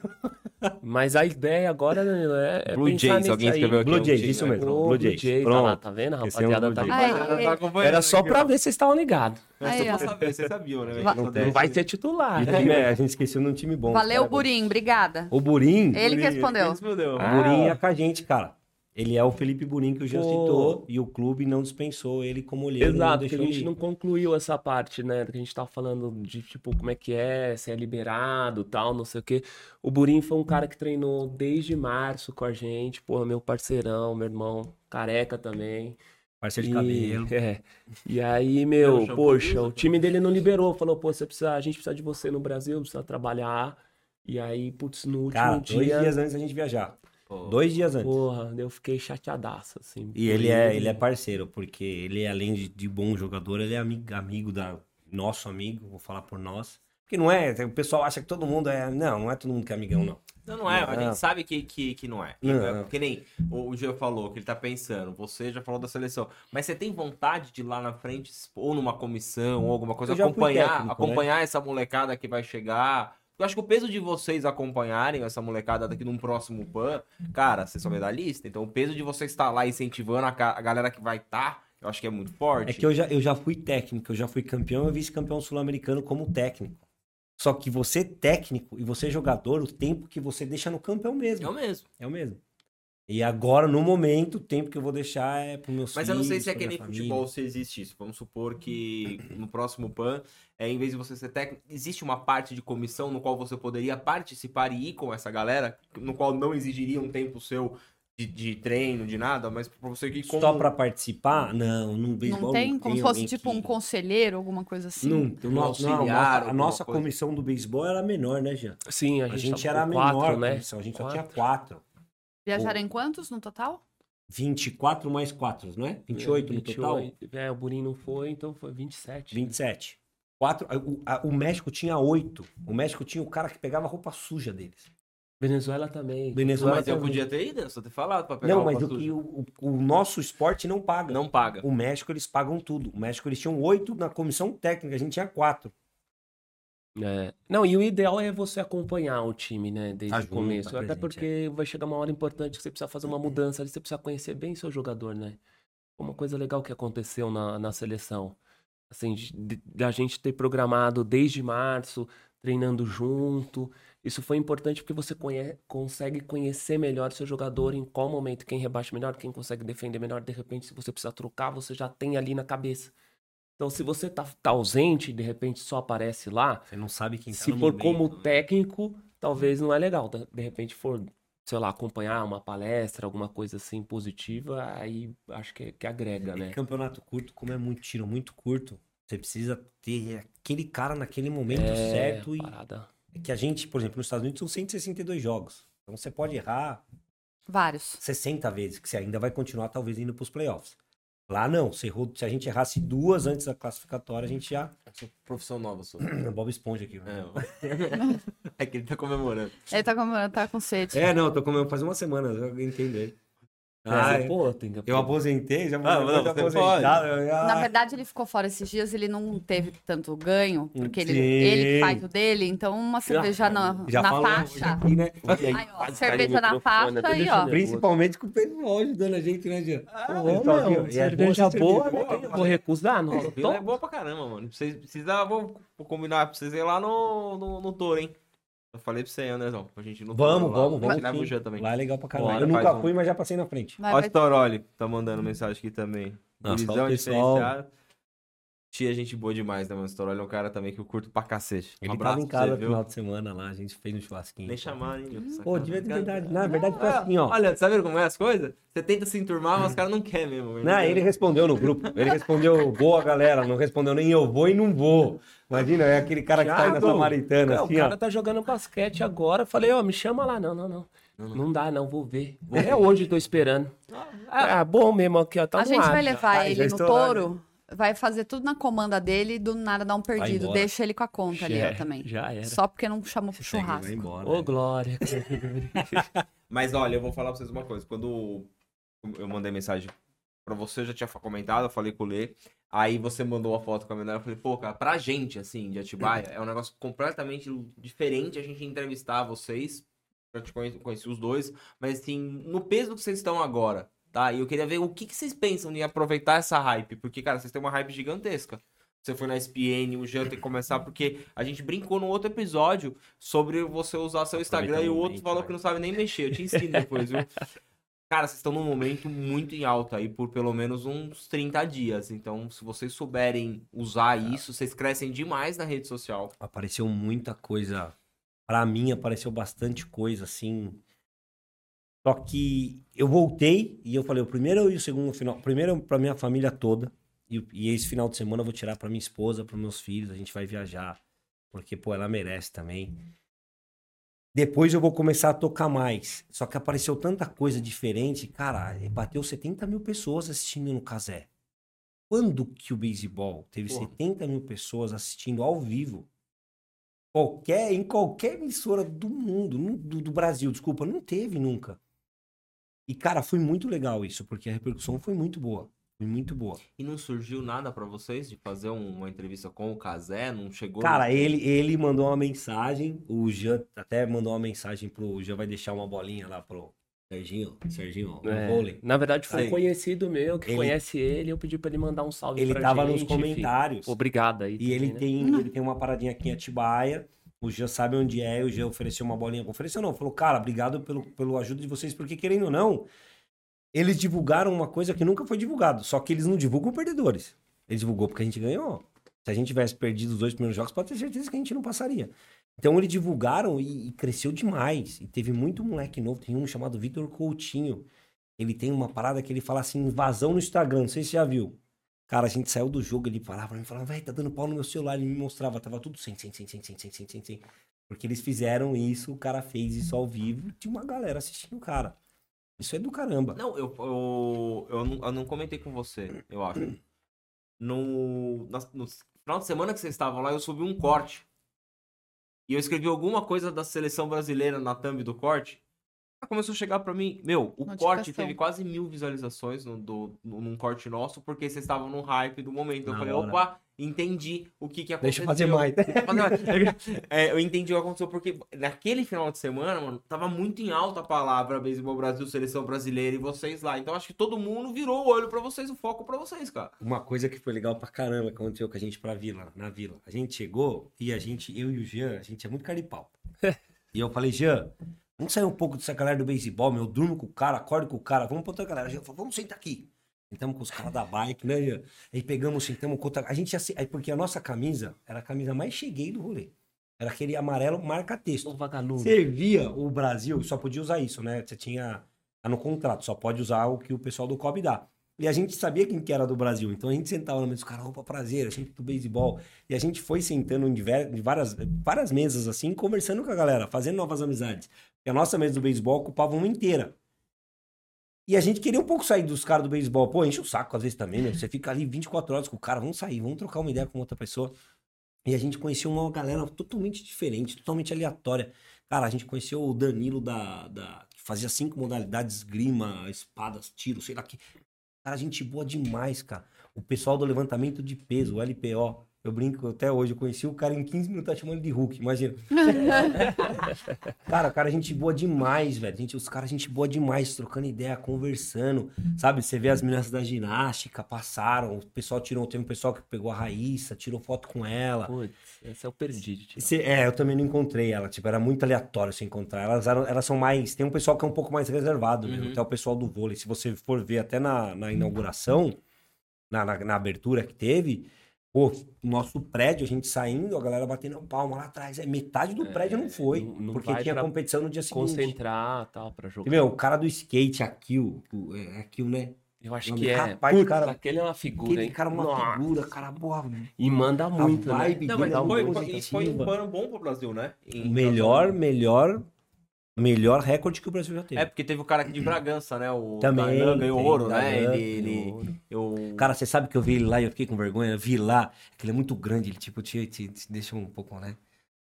Mas a ideia agora, Danilo, é, é Blue Jays, nisso alguém aí. escreveu aqui. Blue Jays, isso mesmo. Blue Jays. Pronto. lá, tá vendo? É um rapaziada tá. Aí, acompanhando Era só pra ver se vocês estavam ligados. Mas Aí, só ó. saber, vocês sabiam, né? Não dez. Não vai ser titular. E o time é- a gente esqueceu num time bom. Valeu, cara. Burim. Obrigada. O Burim. Ele que Burim, respondeu. respondeu. O Ah. Burim é com a gente, cara. Ele é o Felipe Burim que o Jean citou e o clube não dispensou ele como olheiro. Exato, não porque a gente ir. não concluiu essa parte, né? Que a gente tava falando de, tipo, como é que é, se é liberado tal, não sei o quê. O Burim foi um cara que treinou desde março com a gente, porra, meu parceirão, meu irmão, careca também. Parceiro de E, cabelo. *laughs* é. E aí, Meu, poxa, o time dele não liberou, falou, pô, você precisa, a gente precisa de você no Brasil, precisa trabalhar. E aí, putz, no último Cara, dois dia. dias antes da gente viajar. Pô, Dois dias antes. Porra, eu fiquei chateadaço, assim. E ele é, ele é parceiro, porque ele, além de, de bom jogador, ele é amigo, amigo da. Nosso amigo, vou falar por nós. Porque não é, o pessoal acha que todo mundo é. Não, não é todo mundo que é amigão, não. Não, não é. A Não. gente sabe que, que, que não é. Não. É Que nem o, Gio falou, que ele tá pensando. Você já falou da seleção. Mas você tem vontade de ir lá na frente, ou numa comissão, ou alguma coisa, acompanhar, técnico, né? acompanhar essa molecada que vai chegar? Eu acho que o peso de vocês acompanharem essa molecada daqui num próximo PAN, cara, vocês são medalhistas. Então o peso de você estar lá incentivando a, a galera que vai estar, eu acho que é muito forte. É que eu já, eu já fui técnico, eu já fui campeão e vice-campeão sul-americano como técnico. Só que você técnico e você jogador, o tempo que você deixa no campo é o É mesmo. o mesmo. É o mesmo. E agora, no momento, o tempo que eu vou deixar é pro meus Mas filhos, eu não sei se é que nem família. futebol se existe isso. Vamos supor que no próximo PAN, é, em vez de você ser técnico, existe uma parte de comissão no qual você poderia participar e ir com essa galera, no qual não exigiria um tempo seu de, de treino, de nada, mas pra você que como... Só pra participar? Não, não beisebol Não tem? Como se fosse tipo um que- conselheiro, alguma coisa assim? Não, Um não, não, a auxiliar, nossa, a nossa coisa. comissão do beisebol era menor, né, Jean? Sim, a A gente, gente era menor quatro, né? comissão, a gente só tinha Quatro. quatro. Viajaram em quantos no total? 24 mais 4, não é? 28 no total? 28. É, o Burim não foi, então foi 27. 27. Quatro, o, a- o México tinha oito. O México tinha o cara que pegava a roupa suja deles. Venezuela também. Venezuela Mas eu também. podia ter ido, só ter falado pra pegar Não, mas o, que o, o- nosso esporte não paga. Não paga. O México, eles pagam tudo. O México, eles tinham oito na comissão técnica, a gente tinha quatro. É. Não, e o ideal é você acompanhar o time, né, desde Tá o começo. tá Até presente, porque vai chegar uma hora importante que você precisa fazer uma mudança ali, você precisa conhecer bem seu jogador, né? Uma coisa legal que aconteceu na, na seleção. Assim, da gente ter programado desde março, treinando junto. Isso foi importante porque você conhe- consegue conhecer melhor seu jogador, em qual momento, quem rebate melhor, quem consegue defender melhor. De repente, se você precisar trocar, você já tem ali na cabeça. Então, se você tá, tá ausente e de repente só aparece lá, Você não sabe quem tá se for momento. como técnico, talvez não é legal. De de repente for, sei lá, acompanhar uma palestra, alguma coisa assim positiva, aí acho que, que agrega, E né? campeonato curto, como é muito tiro muito curto, você precisa ter aquele cara naquele momento É, certo. E parada. Que a gente, por exemplo, nos Estados Unidos são 162 jogos. Então você pode errar Vários. 60 vezes, que você ainda vai continuar talvez indo pros playoffs. Lá não, se, errou- se a gente errasse duas antes da classificatória, a gente já. Profissão nova sua. *clears throat* Bob Esponja aqui. né? É. *laughs* é que ele tá comemorando. Ele tá com, tá com sede. É, não, tô comendo faz uma semana, eu entendi. Ah, Ah, pô, tem que... eu aposentei, já Ah, não, já você aposentado, eu já- Na verdade, ele ficou fora esses dias, ele não teve tanto ganho, porque ele, ele faz o dele, então uma cerveja na, já na faixa. aqui, né? Aí, ó, Quase cerveja na faixa aí, deixa ó. eu. Principalmente com o pessoal ajudando a gente, né, Jean? Ô, Pessoal, meu, e é cerveja bom boa, boa. vou recusar, não. É boa pra caramba, mano. Vocês vou combinar pra vocês ir lá no, no, no Toro, hein? Eu falei pra você, Anderson, pra gente no Vamos, Toro lá. vamos, A vamos. Jean também. Lá é legal pra caralho. Bora, eu nunca um. fui, mas já passei na frente. Ó, Storoli tá mandando mensagem aqui também. Nossa, Gurizão pessoal- diferenciado. Tia, gente boa demais, né, mano? O Storoli é um cara também que eu curto pra cacete. Um Ele abraço tava em casa no final de semana lá, a gente fez um churrasquinho. Nem chamaram, hein? Pô, devia ter verdade. Na verdade, foi Ah, assim, ó. Olha, sabe como é as coisas? Você tenta se enturmar, mas os caras não querem mesmo. Não, ele respondeu no grupo. Ele respondeu, boa galera, não respondeu nem eu vou e não vou. Imagina, é aquele cara que tá aí na Thiago, Samaritana, É, o assim, cara ó. tá jogando basquete agora. Falei, ó, me chama lá. Não, não, não. Não, Não, não. dá, não, vou ver. É hoje, tô esperando. Ah, Ah, bom mesmo aqui, ó. Tá a gente vai levar Ah, já ele no touro, vai fazer tudo na comanda dele e do nada dar um perdido. Deixa ele com a conta ali, ó, Já- também. Já era. Só porque não chamou pro churrasco. embora. Ô, Glória. *laughs* Mas olha, eu vou falar pra vocês uma coisa. Quando eu mandei mensagem pra você, eu já tinha comentado, eu falei com o Lê. Aí você mandou a foto com a menor, eu falei, pô, cara, pra gente, assim, de Atibaia, é um negócio completamente diferente a gente entrevistar vocês. Eu te conheci, conheci os dois, mas assim, no peso que vocês estão agora, tá? E eu queria ver o que, que vocês pensam em aproveitar essa hype, porque, cara, vocês têm uma hype gigantesca. Você foi na SPN, o Jean tem que começar, porque a gente brincou no outro episódio sobre você usar seu Instagram e o outro falou que não sabe nem mexer. Eu te ensino depois, viu? *laughs* Cara, vocês estão num momento muito em alta aí por pelo menos uns 30 dias. Então, se vocês souberem usar isso, vocês crescem demais na rede social. Apareceu muita coisa. Pra mim, apareceu bastante coisa, assim. Só que eu voltei e eu falei, o primeiro e o segundo final. Primeiro pra minha família toda. E, e esse final de semana eu vou tirar pra minha esposa, pros meus filhos. A gente vai viajar. Porque, pô, ela merece também. Depois eu vou começar a tocar mais. Só que apareceu tanta coisa diferente. Cara, bateu 70 mil pessoas assistindo no Casé. Quando que o beisebol teve Porra. 70 mil pessoas assistindo ao vivo? Qualquer, em qualquer emissora do mundo, do, do Brasil, desculpa, não teve nunca. E, cara, foi muito legal isso, porque a repercussão foi muito boa. Foi muito boa. E não surgiu nada pra vocês de fazer um- uma entrevista com o Casé? Não chegou? Cara, ele, ele mandou uma mensagem, o Jean até mandou uma mensagem pro. O Jean vai deixar uma bolinha lá pro Serginho, Serginho, no É, vôlei. na verdade, foi um conhecido meu que Ele- conhece ele. Eu pedi pra ele mandar um salve Ele pra tava gente. nos comentários. Obrigado aí. E ele também, né? tem, ele tem uma paradinha aqui em Atibaia. O Jean sabe onde é, o Jean ofereceu uma bolinha. Ofereceu não, falou, cara, obrigado pelo, pelo ajuda de vocês, porque querendo ou não, eles divulgaram uma coisa que nunca foi divulgado. Só que eles não divulgam perdedores. Eles divulgou porque a gente ganhou. Se a gente tivesse perdido os dois primeiros jogos, pode ter certeza que a gente não passaria. Então eles divulgaram e, e cresceu demais. E teve muito moleque novo. Tem um chamado Vitor Coutinho. Ele tem uma parada que ele fala assim, invasão no Instagram. Não sei se você já viu. Cara, a gente saiu do jogo, ele falava pra mim, falava, velho, tá dando pau no meu celular. Ele me mostrava, tava tudo sem, sem, sem, sem, sem, sem, sem, sem, sem. Porque eles fizeram isso, o cara fez isso ao vivo, tinha uma galera assistindo o cara. Isso é do caramba. Não, eu, eu, eu, não, eu não comentei com você, eu acho. No, na- no final de semana que vocês estavam lá, eu subi um corte. E eu escrevi alguma coisa da seleção brasileira na thumb do corte. Começou a chegar pra mim. Meu, o Notificação. corte teve quase mil visualizações no, do, no- num corte nosso, porque vocês estavam no hype do momento. Eu Na falei, hora. opa, entendi o que, que aconteceu. Deixa eu fazer mais. Deixa eu fazer mais. *laughs* É, eu entendi o que aconteceu, porque naquele final de semana, mano, tava muito em alta a palavra Beisebol Brasil, Seleção Brasileira e vocês lá. Então acho que todo mundo virou o olho pra vocês, o foco pra vocês, cara. Uma coisa que foi legal pra caramba que aconteceu com a gente pra vila, na vila. A gente chegou e a gente, eu e o Jean, a gente é muito cara de pau. *laughs* e eu falei, Jean, vamos sair um pouco dessa galera do beisebol, meu. Eu durmo com o cara, acordo com o cara, vamos pra outra galera. Falou, vamos sentar aqui. Sentamos com os caras da bike, né, Jean? Aí pegamos, sentamos com outra. A gente ia se- aí Porque a nossa camisa era a camisa mais cheguei do rolê. Era aquele amarelo marca-texto. Servia o Brasil, só podia usar isso, né? Você tinha tá no contrato, só pode usar o que o pessoal do COB dá. E a gente sabia quem que era do Brasil, então a gente sentava na mesa, os caras, opa, prazer, a gente do beisebol. E a gente foi sentando em várias, várias mesas assim, conversando com a galera, fazendo novas amizades. Porque a nossa mesa do beisebol ocupava uma inteira. E a gente queria um pouco sair dos caras do beisebol. Pô, enche o saco às vezes também, né? Você fica ali 24 horas com o cara, vamos sair, vamos trocar uma ideia com outra pessoa. E a gente conheceu uma galera totalmente diferente, totalmente aleatória. Cara, a gente conheceu o Danilo da, da que fazia cinco modalidades, esgrima, espadas, tiro, sei lá que. Cara, gente boa demais, cara. O pessoal do levantamento de peso, o LPO. Eu brinco até hoje, eu conheci o cara em 15 minutos, tá chamando de Hulk, imagina. *laughs* Cara, cara, gente boa demais, velho. Gente, os caras, gente boa demais, trocando ideia, conversando. Sabe, você vê as meninas da ginástica, passaram. O pessoal tirou. Teve um pessoal que pegou a Raíssa, tirou foto com ela. Putz, esse é o perdido. tio. Cê- é, eu também não encontrei ela. Tipo, era muito aleatório você encontrar. Elas, eram- elas são mais. Tem um pessoal que é um pouco mais reservado mesmo. Uhum. Até o pessoal do vôlei. Se você for ver até na, na inauguração, na, na, na abertura que teve. Pô, nosso prédio, a gente saindo, a galera batendo palma lá atrás. É, metade do É, prédio não foi. não- não porque tinha competição no dia seguinte. Concentrar tal, pra jogar. E, meu, o cara do skate, aqui, o, o- é aqui, né? Eu acho que é. rapaz, Putz, cara, aquele é uma figura, Aquele hein? cara é uma Nossa. figura, cara, boa. E manda muito, né? vibe Não, mas foi, foi, foi um pano bom pro Brasil, né? Em Melhor, melhor, melhor recorde que o Brasil já teve. É, porque teve o cara aqui de Bragança, né? O Também, Darlan ganhou ouro, né? Ele, ele, Ouro. eu... Cara, você sabe que eu vi ele lá e eu fiquei com vergonha? Eu vi lá, que ele é muito grande, ele tipo, te, te, te deixa um pouco, né?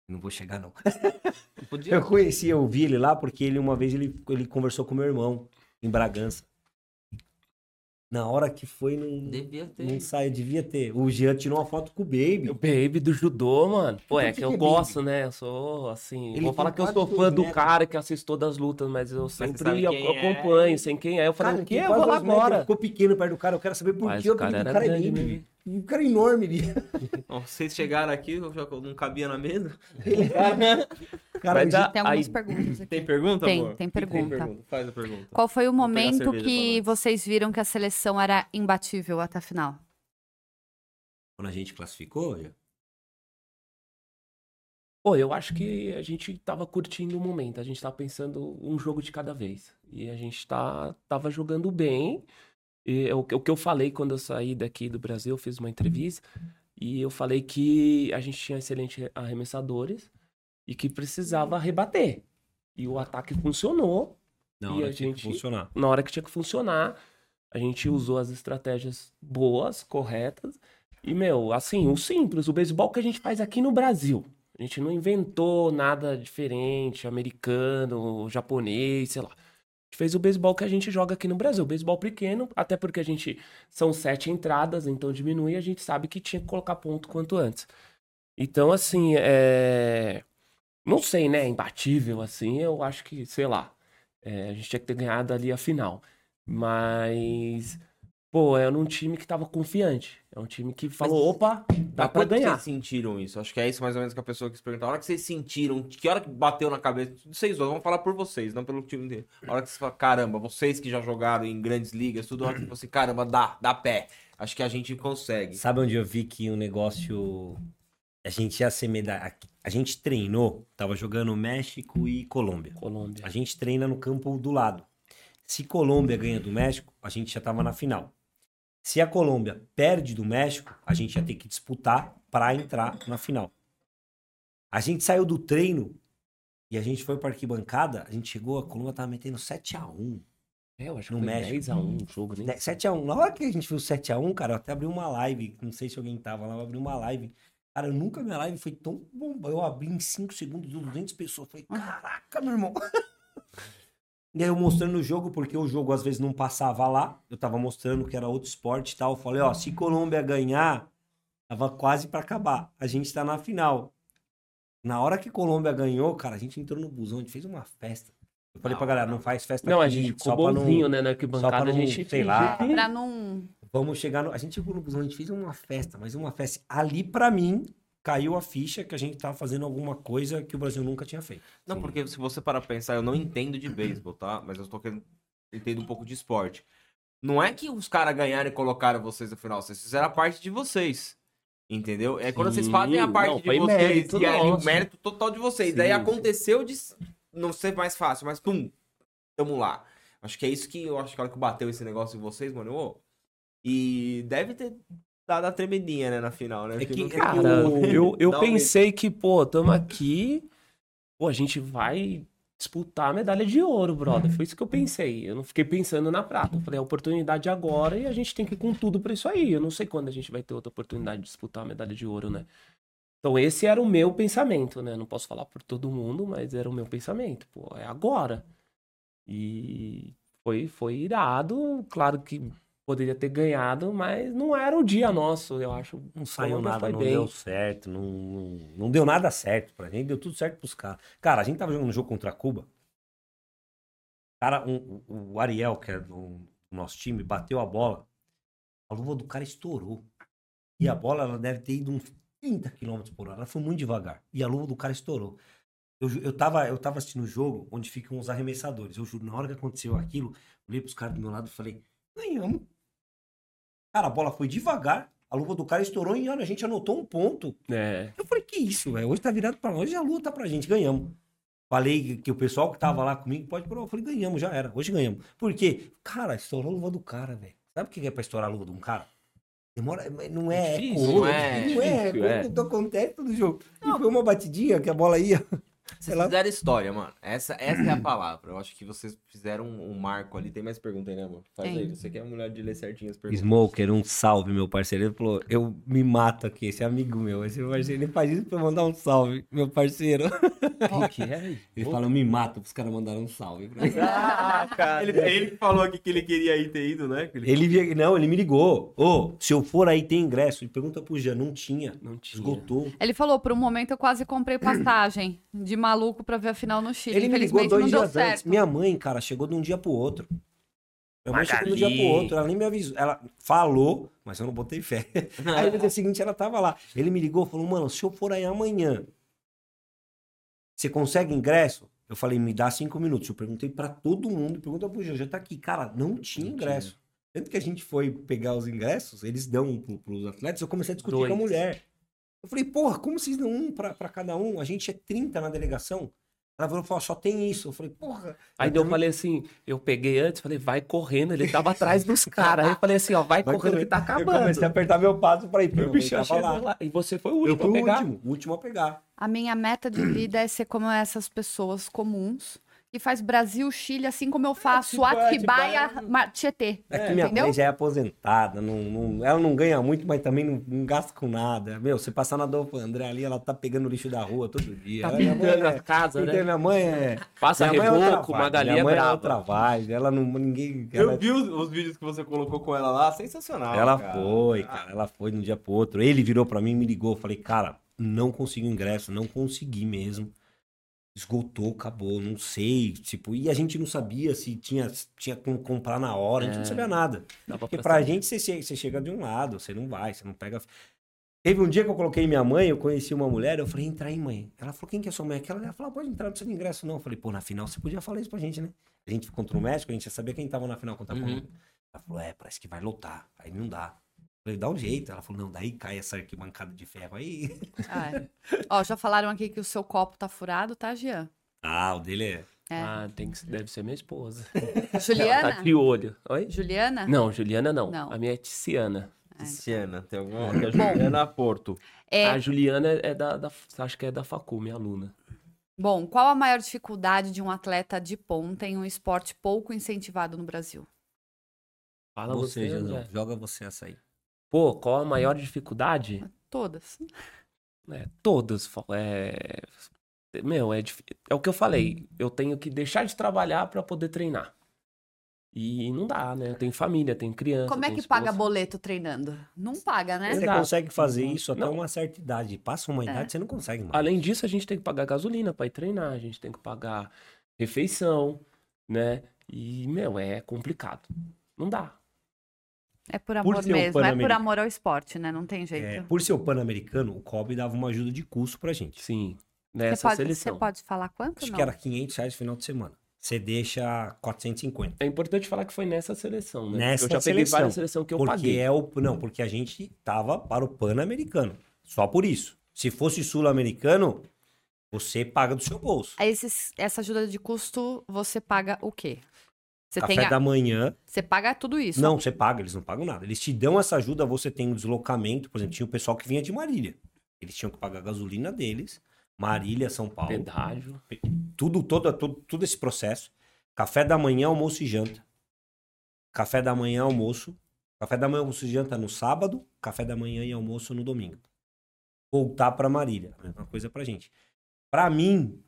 Não vou chegar, não. *laughs* Eu conheci, eu vi ele lá porque ele, uma vez, ele, ele conversou com meu irmão em Bragança. Na hora que foi, não, Devia ter. não saiu, devia ter. O Jean tirou uma foto com o Baby. O Baby do judô, mano. Pô, é O que que eu é gosto, né? Eu sou, assim... Ele vou falar que eu sou fã do metros. cara que assiste todas as lutas, mas eu sempre eu- é. acompanho, sem quem é. Eu falei, Cara, o quê? Eu vou lá agora. Ficou pequeno perto do cara, eu quero saber por Mas que o o cara era cara é grande Baby. Mesmo. Um cara enorme ali. *laughs* Vocês chegaram aqui, eu já não cabia na mesa. *laughs* Cara, Mas a- Tem algumas Aí- perguntas aqui. Tem pergunta, Tem, amor? tem O que pergunta. Faz a pergunta. Qual foi o momento que vocês viram que a seleção era imbatível até a final? Quando a gente classificou, já. Pô, eu acho que a gente tava curtindo o momento, a gente tava pensando um jogo de cada vez. E a gente tá, tava jogando bem. E é o, que- que eu falei quando eu saí daqui do Brasil, eu fiz uma entrevista, e eu falei que a gente tinha excelentes arremessadores e que precisava rebater. E o ataque funcionou. Não, E a a gente gente- funcionar. Na hora que tinha que funcionar, a gente usou as estratégias boas, corretas. E, meu, assim, o simples, o beisebol que a gente faz aqui no Brasil. A gente não inventou nada diferente, americano, japonês, sei lá. Fez o beisebol que a gente joga aqui no Brasil. Beisebol pequeno, até porque a gente são sete entradas, então diminui, a gente sabe que tinha que colocar ponto quanto antes. Então, assim, é. Não sei, né? Imbatível, assim, eu acho que, sei lá. é, a gente tinha que ter ganhado ali a final. Mas, pô, era um time que tava confiante. É um time que falou, opa, dá Mas pra quando ganhar. vocês sentiram isso? Acho que é isso mais ou menos que a pessoa quis perguntar. A hora que vocês sentiram, que hora que bateu na cabeça, vocês dois, vamos falar por vocês, não pelo time inteiro. A hora que vocês falam, caramba, vocês que já jogaram em grandes ligas, tudo, a hora que você, caramba, dá, dá pé. Acho que a gente consegue. Sabe onde eu vi que o negócio. A gente ia ser medalha. A gente treinou, tava jogando México e Colômbia. Colômbia. A gente treina no campo do lado. Se Colômbia ganha do México, a gente já tava na final. Se a Colômbia perde do México, a gente ia ter que disputar para entrar na final. A gente saiu do treino e a gente foi para arquibancada, a gente chegou, a Colômbia tava metendo 7 a 1 É, eu acho que No foi México. 10x1 o jogo, né? 7x1. Na hora que a gente viu 7x1, cara, eu até abri uma live. Não sei se alguém tava lá, eu abri uma live. Cara, nunca minha live foi tão bomba. Eu abri em 5 segundos, 200 pessoas. Falei, caraca, meu irmão. *laughs* e aí eu mostrando o jogo, porque o jogo às vezes não passava lá. Eu tava mostrando que era outro esporte e tal. Eu falei, ó, se Colômbia ganhar, tava quase pra acabar. A gente tá na final. Na hora que Colômbia ganhou, cara, a gente entrou no busão, a gente fez uma festa. Eu falei pra galera, não faz festa Não, a aqui, gente ficou só pra não- bonzinho, né? Na só arquibancada pra a não, gente... sei lá, *laughs* Pra não. Vamos chegar no. A gente chegou no busão, a gente fez uma festa, mas uma festa. Ali, pra mim, caiu a ficha que a gente tava fazendo alguma coisa que o Brasil nunca tinha feito. Não, porque se você parar pra pensar, eu não entendo de beisebol, tá? Mas eu tô querendo. Entendo um pouco de esporte. Não é que os caras ganharam e colocaram vocês no final, vocês fizeram a parte de vocês. Entendeu? É quando vocês Sim, fazem a parte não, de vocês mérito e aí o mérito total de vocês. Sim, Daí sim. aconteceu de não ser mais fácil, mas pum, tamo lá. Acho que é isso que eu acho que a hora que bateu esse negócio em vocês, mano. ô, e deve ter dado a tremendinha, né, na final, né? É que- é como- Cara, *laughs* eu, eu Dá um pensei que, pô, tamo aqui, pô, a gente vai disputar a medalha de ouro, brother. Foi isso que eu pensei. Eu não fiquei pensando na prata. Eu falei, a oportunidade agora e a gente tem que ir com tudo pra isso aí. Eu não sei quando a gente vai ter outra oportunidade de disputar a medalha de ouro, né? Então esse era o meu pensamento, né? Não posso falar por todo mundo, mas era o meu pensamento. Pô, é agora. E foi, foi irado. Claro que poderia ter ganhado, mas não era o dia nosso, eu acho. Não saiu nada, não bem. deu certo, não, não, não deu nada certo pra gente, deu tudo certo pros caras. Cara, a gente tava jogando um jogo contra Cuba. Cara, um- o o Ariel, que é do nosso time, bateu a bola. A luva do cara estourou. E a bola, ela deve ter ido uns 30 km por hora. Ela foi muito devagar. E a luva do cara estourou. Eu, eu, tava, eu tava assistindo o jogo onde ficam os arremessadores. Eu juro, na hora que aconteceu aquilo, olhei pros caras do meu lado e falei, ganhamos. Cara, a bola foi devagar. A luva do cara estourou e olha, a gente anotou um ponto. É. Eu falei, que isso, velho? Hoje tá virado pra nós, hoje a luta pra gente, ganhamos. Falei que, o pessoal que tava lá comigo pode provar. Eu falei, ganhamos, já era. Hoje ganhamos. Por quê? Cara, estourou a luva do cara, velho. Sabe o que é pra estourar a luva de um cara? Demora, não é, é Difícil, cor, não é? não é, Difícil, é. quando acontece todo jogo. E foi uma batidinha que a bola ia. Vocês lá. fizeram história, mano. Essa, essa é a palavra. Eu acho que vocês fizeram um, um marco ali. Tem mais pergunta aí, né, amor? Faz Tem. aí. Você que é a mulher de ler certinho as perguntas. Smoker, um salve, meu parceiro. Ele falou, eu me mato aqui, esse amigo meu. Esse parceiro, ele faz isso pra eu mandar um salve, meu parceiro. Qual *laughs* que é? Ele fala, eu me mato pros caras mandarem um salve pra mim. *laughs* Ah, cara. Ele, ele que falou aqui que ele queria ir ter ido, né? Ele- Ele não, ele me ligou. Ô, se eu for aí tem ingresso. Ele pergunta pro Jean, não tinha. Não tinha. Esgotou. Ele falou, por um momento eu quase comprei passagem de maluco pra ver a final no Chile. Ele me ligou dois dias antes. Minha mãe, cara, chegou de um dia pro outro. Minha mãe chegou de um dia pro outro. Ela nem me avisou. Ela falou, mas eu não botei fé. *laughs* Aí no dia seguinte ela tava lá. Ele me ligou e falou, mano, se eu for aí amanhã, você consegue ingresso? Eu falei, me dá cinco minutos. Eu perguntei pra todo mundo, pergunta pro Jean, já tá aqui. Cara, não tinha ingresso. Tanto que a gente foi pegar os ingressos, eles dão pro, pros atletas, eu comecei a discutir com a Dois. mulher. Eu falei, porra, como vocês dão um pra, pra cada um? A gente é 30 na delegação. Ela falou, só tem isso. Eu falei, porra. Aí eu falei assim, eu peguei antes, falei, vai correndo, ele tava atrás dos *laughs* caras. Aí eu falei assim, ó, vai, Vai correndo correr. que tá Eu acabando. comecei a apertar meu passo pra ir. O bicho tava chegou lá. lá. E você foi o Eu último fui a o pegar. último, o último a pegar. A minha meta de vida é ser como essas pessoas comuns E faz Brasil, Chile, assim como eu faço tipo, é, Atibaia, tipo, é- Ma- Tietê. É que minha entendeu? mãe já é aposentada, não, não- ela não ganha muito, mas também não, não gasta com nada. Meu, você passar na Adolfo André ali, ela tá pegando lixo da rua todo dia. Tá Minha mãe pintando é- a casa, né? minha mãe é. Passa minha mãe é reboco, Magali minha é mãe é brava. outra vibe. Ela não. Ninguém. Eu Ela, vi os, os vídeos que você colocou com ela lá, sensacional. ela cara. foi, cara. Ela foi de um dia pro outro. Ele virou pra mim e me ligou. Eu falei, cara, não consegui ingresso, não consegui mesmo. Esgotou, acabou, não sei. Tipo, e a gente não sabia se tinha, tinha como comprar na hora, a gente não É. sabia nada. Dá Porque pra saber. gente, você chega, você chega de um lado, você não vai, você não pega. Teve um dia que eu coloquei minha mãe, eu conheci uma mulher, eu falei, entra aí, mãe. Ela falou, quem que é sua mãe? Aquela, ela falou, "Ah, pode entrar, não precisa de ingresso, não. Eu falei, pô, na final você podia falar isso pra gente, né? A gente contra o México, a gente já sabia quem tava na final contra a Uhum. Ela falou, é, parece que vai lotar. Aí não dá. Falei, dá um jeito. Ela falou, não, daí cai essa arquibancada de ferro aí. Ah, *laughs* é. Ó, já falaram aqui que o seu copo tá furado, tá, Jean? Ah, o dele é. É. Ah, tem que, deve ser minha esposa. *laughs* Juliana? Tá de olho. Oi? Juliana? Não, Juliana não. Não. A minha é Tiziana. Tiziana, tem alguma que é a Juliana Porto. É, A Juliana é da, da. Acho que é da Facu, minha aluna. bom, qual a maior dificuldade de um atleta de ponta em um esporte pouco incentivado no Brasil? Fala você, você. Joga você essa aí. Pô, qual a maior dificuldade? Todas. É, todas. É... Meu, é, dif- é o que eu falei. Eu tenho que deixar de trabalhar pra poder treinar. E não dá, né? Eu tenho família, tenho criança. Como é que paga boleto treinando? Não paga, né? Você Exato. consegue fazer Uhum. isso até Não. uma certa idade. Passa uma É. idade, você não consegue mais. Além disso, a gente tem que pagar gasolina pra ir treinar, a gente tem que pagar refeição, né? E, meu, é complicado. Não dá. É por amor um mesmo, é por amor ao esporte, né? Não tem jeito. É, por ser o Pan-Americano, o COB dava uma ajuda de custo pra gente. Sim. Você Nessa pode, você seleção. pode falar quanto? Acho não? que era 500 reais no final de semana. Você deixa 450. É importante falar que foi nessa seleção, né? Nessa eu já peguei seleção, várias seleções que eu porque paguei. é o não, porque a gente tava para o Pan-Americano. Só por isso. Se fosse sul-americano, você paga do seu bolso. Aí esses- essa ajuda de custo, você paga o quê? Você, Café tem a- da manhã. você paga tudo isso? Não, você paga, eles não pagam nada. Eles te dão essa ajuda, você tem o deslocamento. Por exemplo, tinha o pessoal que vinha de Marília. Eles tinham que pagar a gasolina deles. Marília, São Paulo. Pedágio. tudo, todo, todo, todo esse processo. Café da manhã, almoço e janta. Café da manhã, almoço. Café da manhã, almoço e janta no sábado. Café da manhã e almoço no domingo. Voltar pra Marília. A mesma coisa pra gente. Pra mim,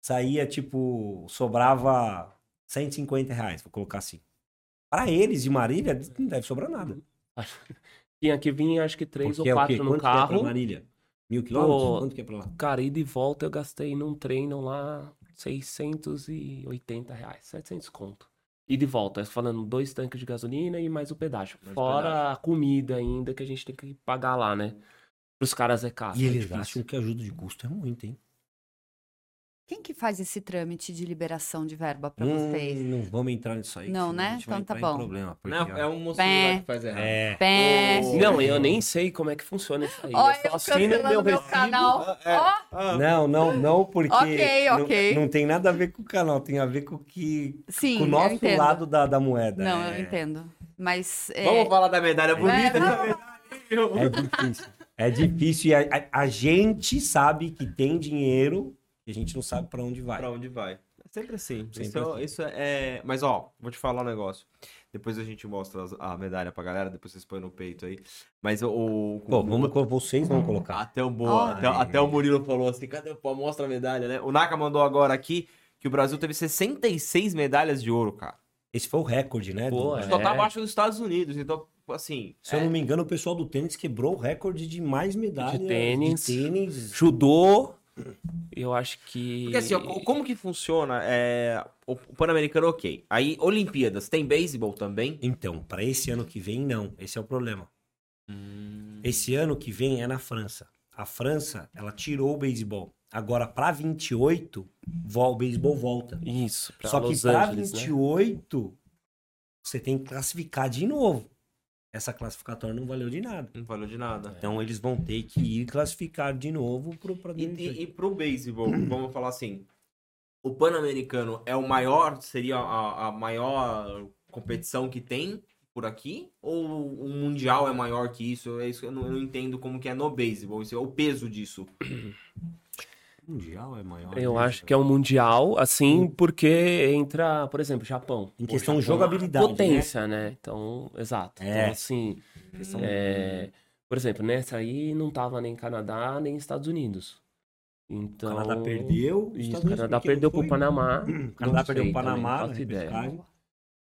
saía tipo. Sobrava 150 reais, vou colocar assim. Pra eles de Marília, não deve sobrar nada. *laughs* Tinha que vir, acho que três Porque é ou quê? quatro no Quanto que é pra carro. Marília? Mil quilômetros? Pô, Quanto que é pra lá? Cara, ida e volta eu gastei num treino lá 680 reais, 700 conto. E de volta, falando dois tanques de gasolina e mais o pedágio. Mais Fora pedágio. a comida ainda que a gente tem que pagar lá, né? Os caras é caro. E é eles difícil. acham que ajuda de custo é muito, hein? Quem que faz esse trâmite de liberação de verba pra Hum, vocês? Não vamos entrar nisso aí. Não, né? Então tá bom. problema. Porque, Não, ó, é um moço Pé. que faz errado. É. Pé. Ô, Não, eu nem sei como é que funciona isso aí. Olha, eu eu assino meu meu canal. Ah, é. Ah, Não, não, não, porque. Ok, não- ok. Não, tem nada a ver com o canal, tem a ver com o que. sim, com o nosso lado da, da moeda. Não, é, eu entendo. Mas é, Vamos falar da medalha bonita? É, medalha, meu. É difícil. É difícil e a, a- a gente sabe que tem dinheiro e a gente não sabe pra onde vai. Pra onde vai? É sempre assim. Sempre isso, é- assim. isso é. Mas ó, vou te falar um negócio. Depois a gente mostra a medalha pra galera, depois vocês põem no peito aí. Mas o. Pô, vamos, vocês vão colocar. Até o, Boa, Ó. até, até o Murilo falou assim: cadê o pô, Mostra a medalha, né? O Naka mandou agora aqui que o Brasil teve 66 medalhas de ouro, cara. Esse foi o recorde, né? Pô, do- é. Só tá abaixo dos Estados Unidos. Então, assim. Se eu não me engano, o pessoal do tênis quebrou o recorde de mais medalhas De tênis. de tênis. Judô, eu acho que. Porque assim, ó, co- como que funciona? É, o Pan-Americano, ok. Aí, Olimpíadas, tem beisebol também? Então, pra esse ano que vem, não. Esse é o problema. Esse ano que vem é na França. A França, ela tirou o beisebol. Agora, pra 28, vol- o beisebol volta. Isso, pra Só que Los pra Angeles, né? 28, você tem que classificar de novo. Essa classificatória não valeu de nada. Não valeu de nada. Então eles vão ter que ir classificar de novo pro pra E, 2028. e, e pro beisebol, vamos falar assim, o Pan-Americano é o maior, seria a, a maior competição que tem por aqui? Ou o Mundial é maior que isso? É isso que eu não, eu não entendo como que é no beisebol, isso é o peso disso. *clears throat* Mundial é maior. Eu né? acho que é um mundial, assim, porque entra, por exemplo, Japão. Em questão de é jogabilidade, Potência, né? Então, exato. É. Então, assim, é, por exemplo, nessa aí não tava nem Canadá, nem Estados Unidos. O Então. Canadá perdeu. Isso, o Canadá perdeu pro foi? Panamá. O *clears throat* Canadá perdeu também, Panamá faço ideia.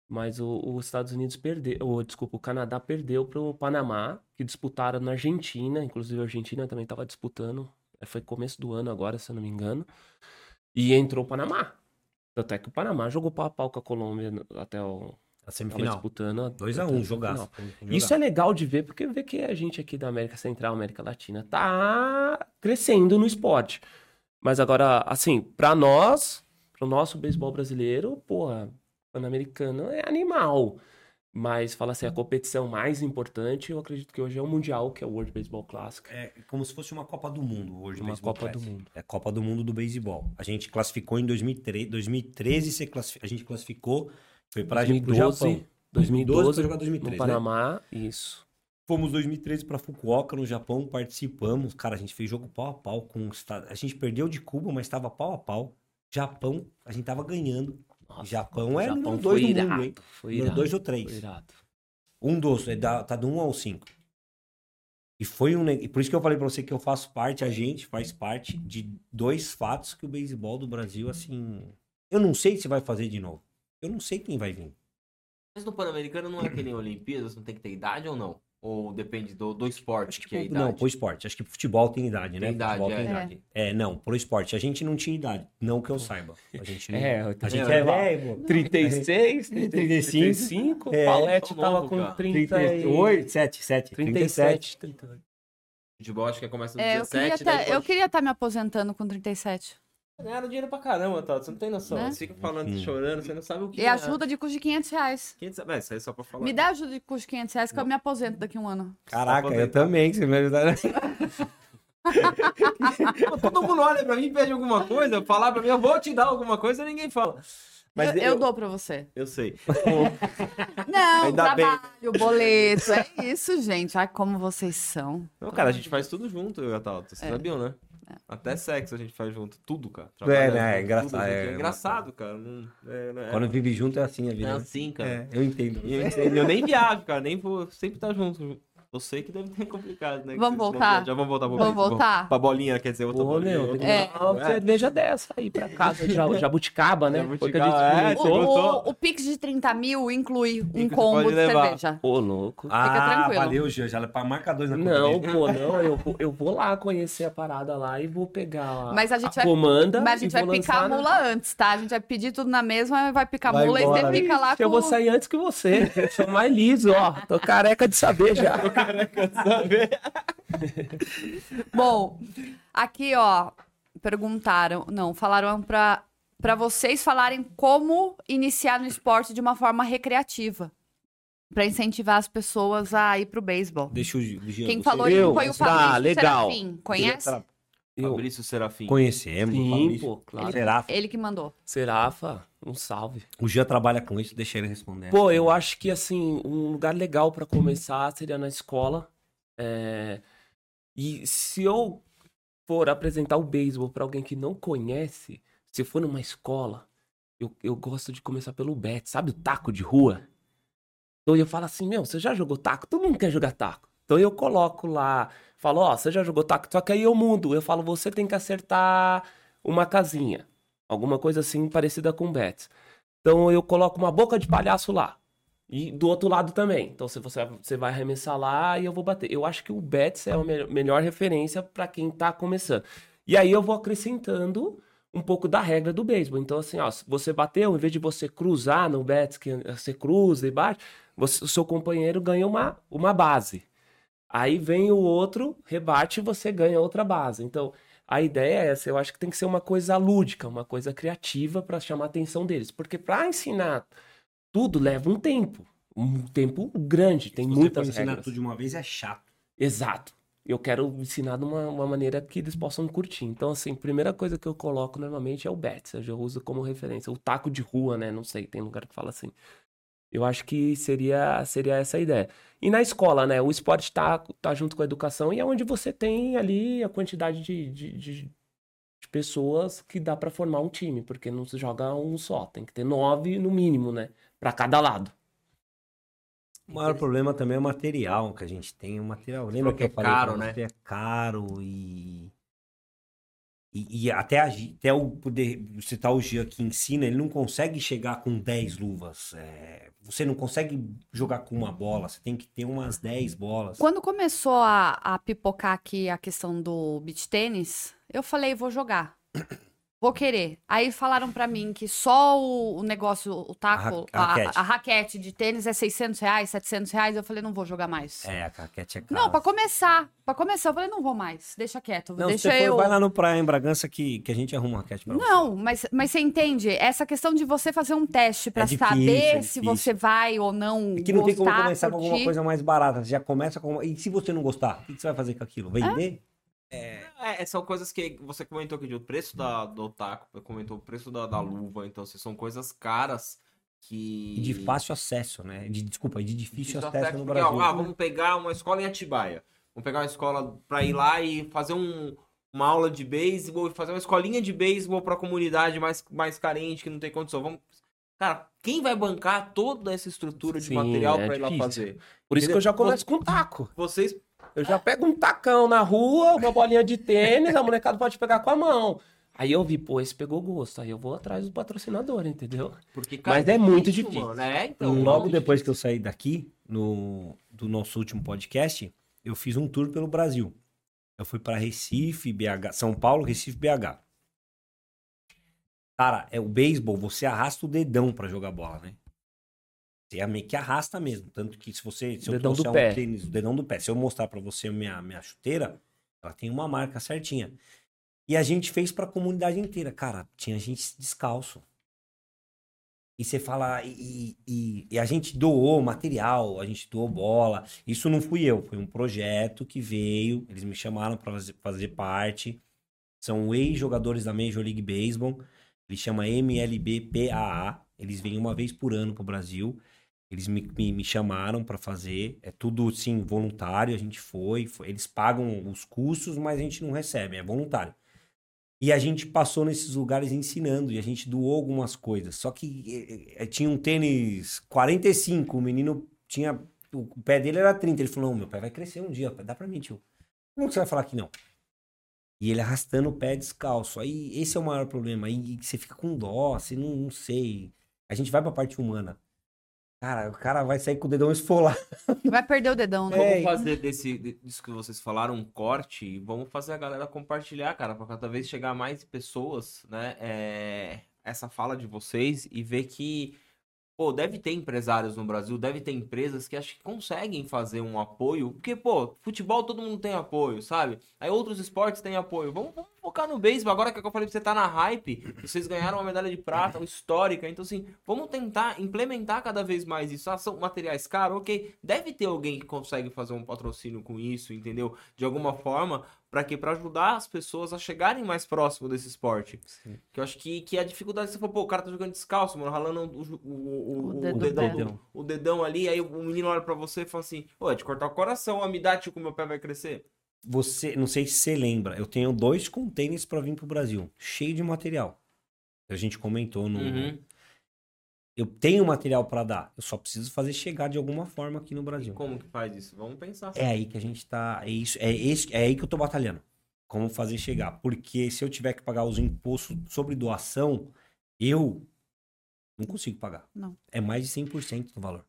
Mas o- os Estados Unidos perdeu, ou desculpa, o Canadá perdeu pro Panamá, que disputaram na Argentina, inclusive a Argentina também estava disputando, foi começo do ano agora, se eu não me engano, e entrou o Panamá. Tanto é que o Panamá jogou pau a pau com a Colômbia até o A semifinal. disputando. a- 2x1, até a jogaço. Isso é legal de ver, porque vê que a gente aqui da América Central, América Latina, tá crescendo no esporte. Mas agora, assim, pra nós, pro nosso beisebol brasileiro, porra, pan-americano é animal. Mas fala assim, a competição mais importante, eu acredito que hoje é o Mundial, que é o World Baseball Classic. É como se fosse uma Copa do Mundo hoje. Uma Copa do Mundo. É Copa do Mundo do beisebol. A gente classificou em 2013. 2013 você classifi- a gente classificou. Foi pra pro 2012, Japão. 2012, pra jogar no 2013. né? Panamá, isso. Fomos 2013 para Fukuoka, no Japão, participamos. Cara, a gente fez jogo pau a pau com A gente perdeu de Cuba, mas estava pau a pau. Japão, a gente tava ganhando. Nossa, Japão é Japão número foi dois do irado, mundo, hein? Foi Número irado, 2 ou foi 3. irado. Um dos, é da- tá do 1 ao 5. E foi um. e Por isso que eu falei pra você que eu faço parte, a gente faz parte de dois fatos que o beisebol do Brasil, assim. Eu não sei se vai fazer de novo. Eu não sei quem vai vir. Mas no Pan-Americano não é que nem *clears throat* Olimpíadas, não tem que ter idade ou não? Ou depende do, do esporte Acho que, que é a idade? não, pro esporte. Acho que futebol tem idade, né? Tem idade, futebol é. tem idade. É. não, pro esporte. A gente não tinha idade. Não que eu saiba. A gente não. É, a gente é, é velho, pô. 36, 35, 35, é. Paulette Tá tava novo, com cara. 38, 7, 7, 37, 38. Futebol acho que começa no É, eu queria 17, tá- eu pode- queria estar me aposentando com 37. Ganharam dinheiro pra caramba, tá? Você não tem noção. Né? Você fica falando, Hum. chorando, você não sabe o que E é. ajuda de custo de 500 reais. 500... É, isso aí é só pra falar. Me dá ajuda de custo de 500 reais que eu me aposento daqui a um ano. Caraca, eu também, que você me ajudar. *laughs* Todo mundo olha pra mim e pede alguma coisa, falar pra mim, eu vou te dar alguma coisa, ninguém fala. Mas eu, eu dou pra você. Eu sei. *laughs* Não, Ainda bem. trabalho, boleto. É isso, gente. Ai, como vocês são. Não, cara, a gente faz tudo junto, eu e a Tauta. Vocês É. sabiam, né? Até sexo a gente faz junto. Tudo, cara. É, né? É engraçado, é É engraçado, cara. Não, é, não é- Quando vive junto é assim a é vida. né? assim, cara. É, eu entendo. Eu, entendo. Eu nem viajo, cara. Nem vou sempre estar junto. Eu sei que deve ser *laughs* complicado, né? Vamos voltar? Já vamos voltar pro Vamos voltar? Pra bolinha, quer dizer, outra bolinha. meu, outra É. uma cerveja dessa aí pra casa, *laughs* de ja- jabuticaba, né? Jabuticaba, é, O, o, o Pix de 30 mil inclui um combo de cerveja. Ô, louco. Ah, tranquilo. valeu, Gil. Já para marca dois na conta Não, dele. pô, não, eu, *laughs* vou- eu vou lá conhecer a parada lá e vou pegar Mas a gente vai- comanda. Mas a gente vai picar a na- mula antes, tá? A gente vai pedir tudo na mesma, vai picar a Vai mula embora, e você né? fica lá Eu com... vou sair antes que você. Eu sou mais liso, ó. Tô careca de saber já. *laughs* Bom, aqui, ó, perguntaram, não, falaram pra, pra vocês falarem como iniciar no esporte de uma forma recreativa. Pra incentivar as pessoas a ir pro beisebol. Deixa o Gil, Quem falou Eu? foi o Tá, Fabrício legal. Serafim. Conhece? Eu, Fabrício Serafim. Conhecemos. o sim, Fabrício. pô, claro. Serafa. Ele que mandou. Serafa, um salve. O Gil trabalha com isso, deixa ele responder. Pô, eu acho que assim, um lugar legal pra começar seria na escola. É, E se eu for apresentar o beisebol pra alguém que não conhece, se for numa escola, eu, eu gosto de começar pelo bet, sabe o taco de rua? Então eu falo assim, meu, você já jogou taco? Todo mundo quer jogar taco. Então eu coloco lá, falo, ó, você já jogou taco? Só que aí eu mudo, eu falo, você tem que acertar uma casinha. Alguma coisa assim parecida com bets. Então eu coloco uma boca de palhaço lá. E do outro lado também. Então se você, você vai arremessar lá e eu vou bater. Eu acho que o Bets é a me- melhor referência para quem tá começando. E aí eu vou acrescentando um pouco da regra do beisebol. Então assim, ó, você bateu, em vez de você cruzar no Bets, que você cruza e bate, você- o seu companheiro ganha uma, uma base. Aí vem o outro, rebate e você ganha outra base. Então, a ideia é essa. Eu acho que tem que ser uma coisa lúdica, uma coisa criativa para chamar a atenção deles. Porque para ensinar tudo leva um tempo. Um tempo grande, tem Se você for muitas ensinar regras. tudo de uma vez é chato. Exato. Eu quero ensinar de uma, uma maneira que eles possam curtir. Então, assim, primeira coisa que eu coloco normalmente é o bets. Eu uso como referência. O taco de rua, né? Não sei, tem lugar que fala assim. Eu acho que seria, seria essa a ideia. E na escola, né? O esporte tá, tá junto com a educação e é onde você tem ali a quantidade de, de, de- pessoas que dá pra formar um time, porque não se joga um só, tem que ter nove no mínimo, né? Pra cada lado. O maior problema também é o material que a gente tem. O material. Lembra que que é falei caro, né? É caro e. E, e até, a até o poder citar o Gia que ensina, ele não consegue chegar com 10 luvas. É, você não consegue jogar com uma bola, você tem que ter umas 10 bolas. Quando começou a, a pipocar aqui a questão do beach tênis, eu falei, vou jogar. Vou querer. Aí falaram pra mim que só o, o negócio, o taco, A ra- a a, raquete. a raquete de tênis é 600 reais, 700 reais. Eu falei, não vou jogar mais. É, a caquete é cara. Não, pra começar. Pra começar, eu falei, não vou mais. Deixa quieto. Não, deixa você eu. vai lá no Praia em Bragança que, que a gente arruma uma raquete pra você. Não, mas, mas você entende? Essa questão de você fazer um teste pra É saber é se você vai ou não. É que não tem como gostar, começar com alguma curtir. coisa mais barata. Você já começa com. E se você não gostar, o que que você vai fazer com aquilo? Vender? É, são coisas que você comentou aqui o preço da, do taco, comentou o preço da, da luva, então assim, são coisas caras que. E de fácil acesso, né? De, desculpa, de difícil, acesso, acesso, no porque, Brasil. ó, ah, vamos pegar uma escola em Atibaia. Vamos pegar uma escola pra ir lá e fazer um, uma aula de beisebol, e fazer uma escolinha de beisebol pra comunidade mais, mais carente, que não tem condição. Vamos. Cara, quem vai bancar toda essa estrutura de Sim, material é pra ir lá difícil. fazer? Por isso que eu já começo com taco. Vocês. Eu já pego um tacão na rua, uma bolinha de tênis, a molecada pode pegar com a mão. Aí eu vi, pô, esse pegou gosto. Aí eu vou atrás do patrocinador, entendeu? Porque, Mas é muito difícil. Mano. É, então. Logo muito depois que eu saí daqui, no, do nosso último podcast, eu fiz um tour pelo Brasil. Eu fui para Recife, BH, São Paulo, Recife, BH. Cara, é o beisebol, você arrasta o dedão pra jogar bola, né? Você é meio que arrasta mesmo. Tanto que se você. Se eu Dedão do trouxer pé. um tênis, o dedão do pé. Se eu mostrar pra você minha, minha chuteira, ela tem uma marca certinha. E a gente fez pra comunidade inteira. Cara, tinha gente descalço. E você fala. E, e- e a gente doou material, a gente doou bola. Isso não fui eu, foi um projeto que veio. Eles me chamaram pra fazer, fazer parte. São ex-jogadores da Major League Baseball. Ele chama MLBPAA. Eles vêm uma vez por ano pro Brasil. Eles me, me, me chamaram pra fazer. É tudo, sim, voluntário. A gente foi, foi. Eles pagam os custos, mas a gente não recebe. É voluntário. E a gente passou nesses lugares ensinando. E a gente doou algumas coisas. Só que eh, eh, tinha um tênis 45. O menino tinha... O pé dele era 30. Ele falou, não, meu pé vai crescer um dia. Dá pra mim, tio. Como que você vai falar que não? E ele arrastando o pé descalço. Aí esse é o maior problema. Aí você fica com dó, você não, não sei. A gente vai pra parte humana. Cara, o cara vai sair com o dedão esfolado. Vai perder o dedão, né? É, Vamos fazer desse, disso que vocês falaram um corte e vamos fazer a galera compartilhar, cara, pra cada vez chegar mais pessoas, né? é, essa fala de vocês e ver que, pô, deve ter empresários no Brasil, deve ter empresas que acho que conseguem fazer um apoio, porque, pô, futebol todo mundo tem apoio, sabe? Aí outros esportes têm apoio. Vamos, vamos focar no beisebol, agora que eu falei pra você tá na hype, vocês ganharam uma medalha de prata, histórica, então assim, vamos tentar implementar cada vez mais isso. Ah, são materiais caros, ok. Deve ter alguém que consegue fazer um patrocínio com isso, entendeu? De alguma forma, pra quê? Pra ajudar as pessoas a chegarem mais próximo desse esporte. Que eu acho que, que a dificuldade, você falou, pô, o cara tá jogando descalço, mano, ralando o, o, o, O dedão, do- o dedão ali, aí o menino olha pra você e fala assim, pô, é de cortar o coração, ó, me dá, tio, que o meu pé vai crescer. Você, não sei se você lembra, eu tenho dois containers pra vir pro Brasil, cheio de material. A gente comentou no. Uhum. Eu tenho material pra dar, eu só preciso fazer chegar de alguma forma aqui no E Brasil. como que faz isso? Vamos pensar. É aí que a gente tá. É, isso, é, esse, é aí que eu tô batalhando. Como fazer chegar. Porque se eu tiver que pagar os impostos sobre doação, eu não consigo pagar. Não. É mais de 100% do valor.